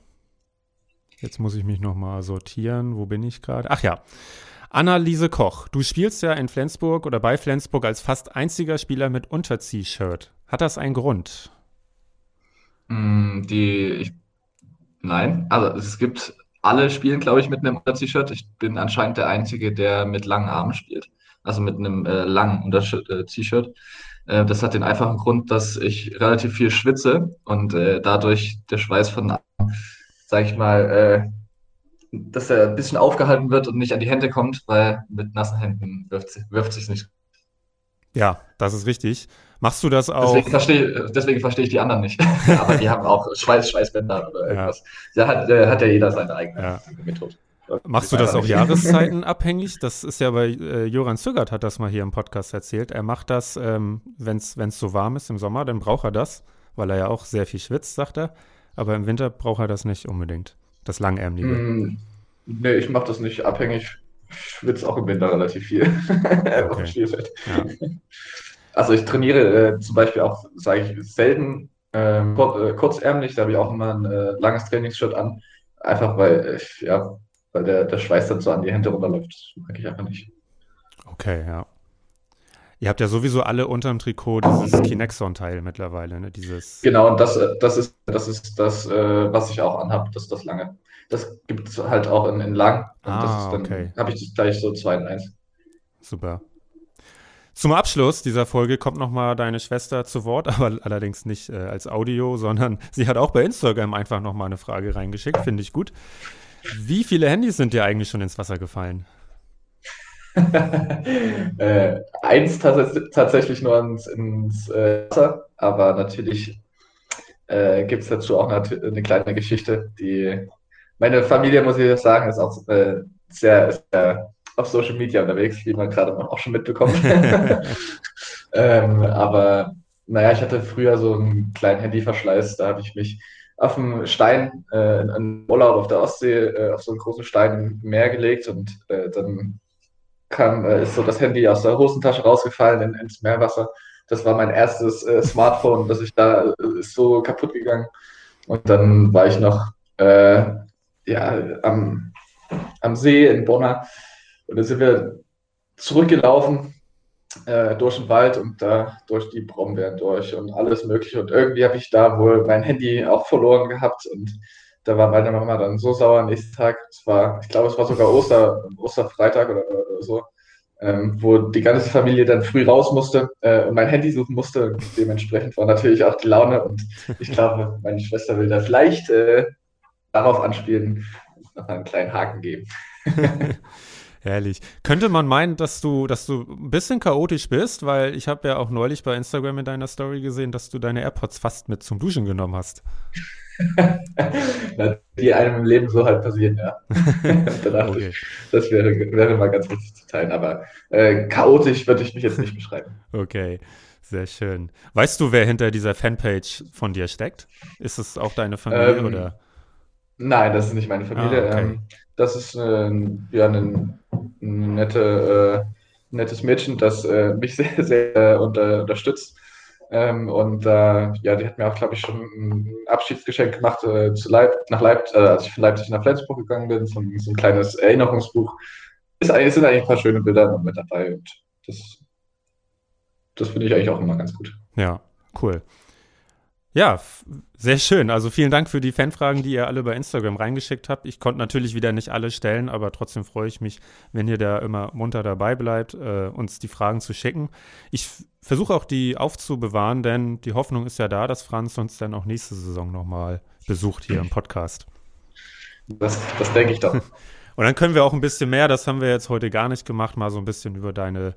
Jetzt muss ich mich noch mal sortieren. Wo bin ich gerade? Ach ja. Annaliese Koch, du spielst ja in Flensburg oder bei Flensburg als fast einziger Spieler mit Unterzieh-Shirt. Hat das einen Grund? Mm, die, ich, nein, also es gibt, alle spielen, glaube ich, mit einem Unterzieh-Shirt. Ich bin anscheinend der Einzige, der mit langen Armen spielt. Also mit einem äh, langen Unterzieh-Shirt. Äh, das hat den einfachen Grund, dass ich relativ viel schwitze und äh, dadurch der Schweiß von, sag ich mal, äh, dass er ein bisschen aufgehalten wird und nicht an die Hände kommt, weil mit nassen Händen wirft, wirft sich nicht. Ja, das ist richtig. Machst du das auch? Deswegen verstehe, deswegen verstehe ich die anderen nicht. Aber die haben auch Schweiß, Schweißbänder oder irgendwas. Ja. Da hat, hat ja jeder seine eigene Ja. Methode. Machst du das auch Jahreszeiten abhängig? Das ist ja bei äh, Joran Zügert hat das mal hier im Podcast erzählt. Er macht das, ähm, wenn es so warm ist im Sommer, dann braucht er das, weil er ja auch sehr viel schwitzt, sagt er. Aber im Winter braucht er das nicht unbedingt. Das Langärmliche. Mm, nee, ich mache das nicht abhängig. Ich schwitze auch im Winter relativ viel. Okay. Ja. Also ich trainiere äh, zum Beispiel auch, sage ich, selten ähm, kur äh, kurzärmlich. Da habe ich auch immer ein äh, langes Trainingsshirt an. Einfach weil, ich, ja, weil der, der Schweiß dann so an die Hände runterläuft. Das mag ich einfach nicht. Okay, ja. Ihr habt ja sowieso alle unterm Trikot dieses Kinexon-Teil mittlerweile, ne? Dieses. Genau, und das, äh, das ist das, ist das äh, was ich auch anhabe, das ist das lange. Das gibt es halt auch in, in lang. Und das Ah, ist dann, okay. habe ich das gleich so 2 in 1. Super. Zum Abschluss dieser Folge kommt nochmal deine Schwester zu Wort, aber allerdings nicht äh, als Audio, sondern sie hat auch bei Instagram einfach nochmal eine Frage reingeschickt, finde ich gut. Wie viele Handys sind dir eigentlich schon ins Wasser gefallen? äh, eins tats tatsächlich nur ins, ins äh, Wasser, aber natürlich äh, gibt es dazu auch eine, eine kleine Geschichte, die meine Familie, muss ich sagen, ist auch äh, sehr, sehr auf Social Media unterwegs, wie man gerade auch schon mitbekommt. ähm, aber naja, ich hatte früher so einen kleinen Handyverschleiß, da habe ich mich auf einen Stein, äh, in einen Urlaub auf der Ostsee, äh, auf so einen großen Stein im Meer gelegt und äh, dann kam, äh, ist so das Handy aus der Hosentasche rausgefallen in, ins Meerwasser. Das war mein erstes äh, Smartphone, das ich da äh, ist so kaputt gegangen. Und dann war ich noch äh, ja, am, am See in Bonner und dann sind wir zurückgelaufen äh, durch den Wald und da durch die Brombeeren durch und alles Mögliche. Und irgendwie habe ich da wohl mein Handy auch verloren gehabt und da war meine Mama dann so sauer am nächsten Tag. Es ich glaube, es war sogar Oster, Osterfreitag oder, oder so, ähm, wo die ganze Familie dann früh raus musste äh, und mein Handy suchen musste. Dementsprechend war natürlich auch die Laune und ich glaube, meine Schwester will da vielleicht äh, darauf anspielen, noch einen kleinen Haken geben. Herrlich. Könnte man meinen, dass du, dass du ein bisschen chaotisch bist, weil ich habe ja auch neulich bei Instagram in deiner Story gesehen, dass du deine AirPods fast mit zum Duschen genommen hast. die einem im Leben so halt passieren, ja. da dachte Okay. ich, das wäre, wäre mal ganz witzig zu teilen. Aber äh, chaotisch würde ich mich jetzt nicht beschreiben. Okay, sehr schön. Weißt du, wer hinter dieser Fanpage von dir steckt? Ist es auch deine Familie Ähm, oder? Nein, das ist nicht meine Familie. Ah, okay. ähm, das ist äh, ja ein, ein nette, äh, nettes Mädchen, das äh, mich sehr, sehr äh, unter, unterstützt. Ähm, und äh, ja, die hat mir auch, glaube ich, schon ein Abschiedsgeschenk gemacht äh, zu Leip nach Leipzig, äh, als ich von Leipzig nach Flensburg gegangen bin, so, ein- so ein kleines Erinnerungsbuch. Eigentlich- sind eigentlich ein paar schöne Bilder mit dabei und das, das finde ich eigentlich auch immer ganz gut. Ja, cool. Ja, sehr schön. Also vielen Dank für die Fanfragen, die ihr alle bei Instagram reingeschickt habt. Ich konnte natürlich wieder nicht alle stellen, aber trotzdem freue ich mich, wenn ihr da immer munter dabei bleibt, äh, uns die Fragen zu schicken. Ich versuche auch die aufzubewahren, denn die Hoffnung ist ja da, dass Franz uns dann auch nächste Saison nochmal besucht hier im Podcast. Das, das denke ich doch. Und dann können wir auch ein bisschen mehr, das haben wir jetzt heute gar nicht gemacht, mal so ein bisschen über deine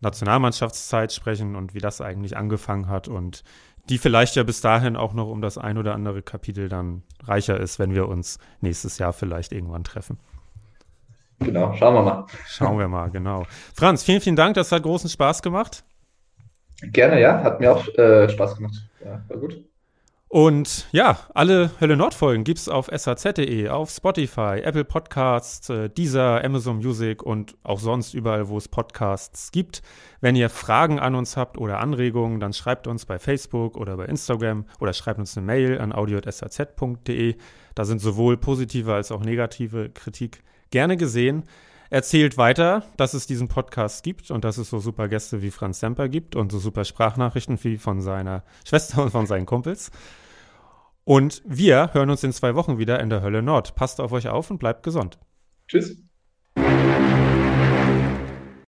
Nationalmannschaftszeit sprechen und wie das eigentlich angefangen hat und die vielleicht ja bis dahin auch noch um das ein oder andere Kapitel dann reicher ist, wenn wir uns nächstes Jahr vielleicht irgendwann treffen. Genau, schauen wir mal. Schauen wir mal, genau. Franz, vielen, vielen Dank, das hat großen Spaß gemacht. Gerne, ja, hat mir auch äh, Spaß gemacht. Ja, war gut. Und ja, alle Hölle Nord Folgen gibt's auf saz.de, auf Spotify, Apple Podcasts, äh, Deezer, Amazon Music und auch sonst überall, wo es Podcasts gibt. Wenn ihr Fragen an uns habt oder Anregungen, dann schreibt uns bei Facebook oder bei Instagram oder schreibt uns eine Mail an audio.saz.de. Da sind sowohl positive als auch negative Kritik gerne gesehen. Erzählt weiter, dass es diesen Podcast gibt und dass es so super Gäste wie Franz Semper gibt und so super Sprachnachrichten wie von seiner Schwester und von seinen Kumpels. Und wir hören uns in zwei Wochen wieder in der Hölle Nord. Passt auf euch auf und bleibt gesund. Tschüss.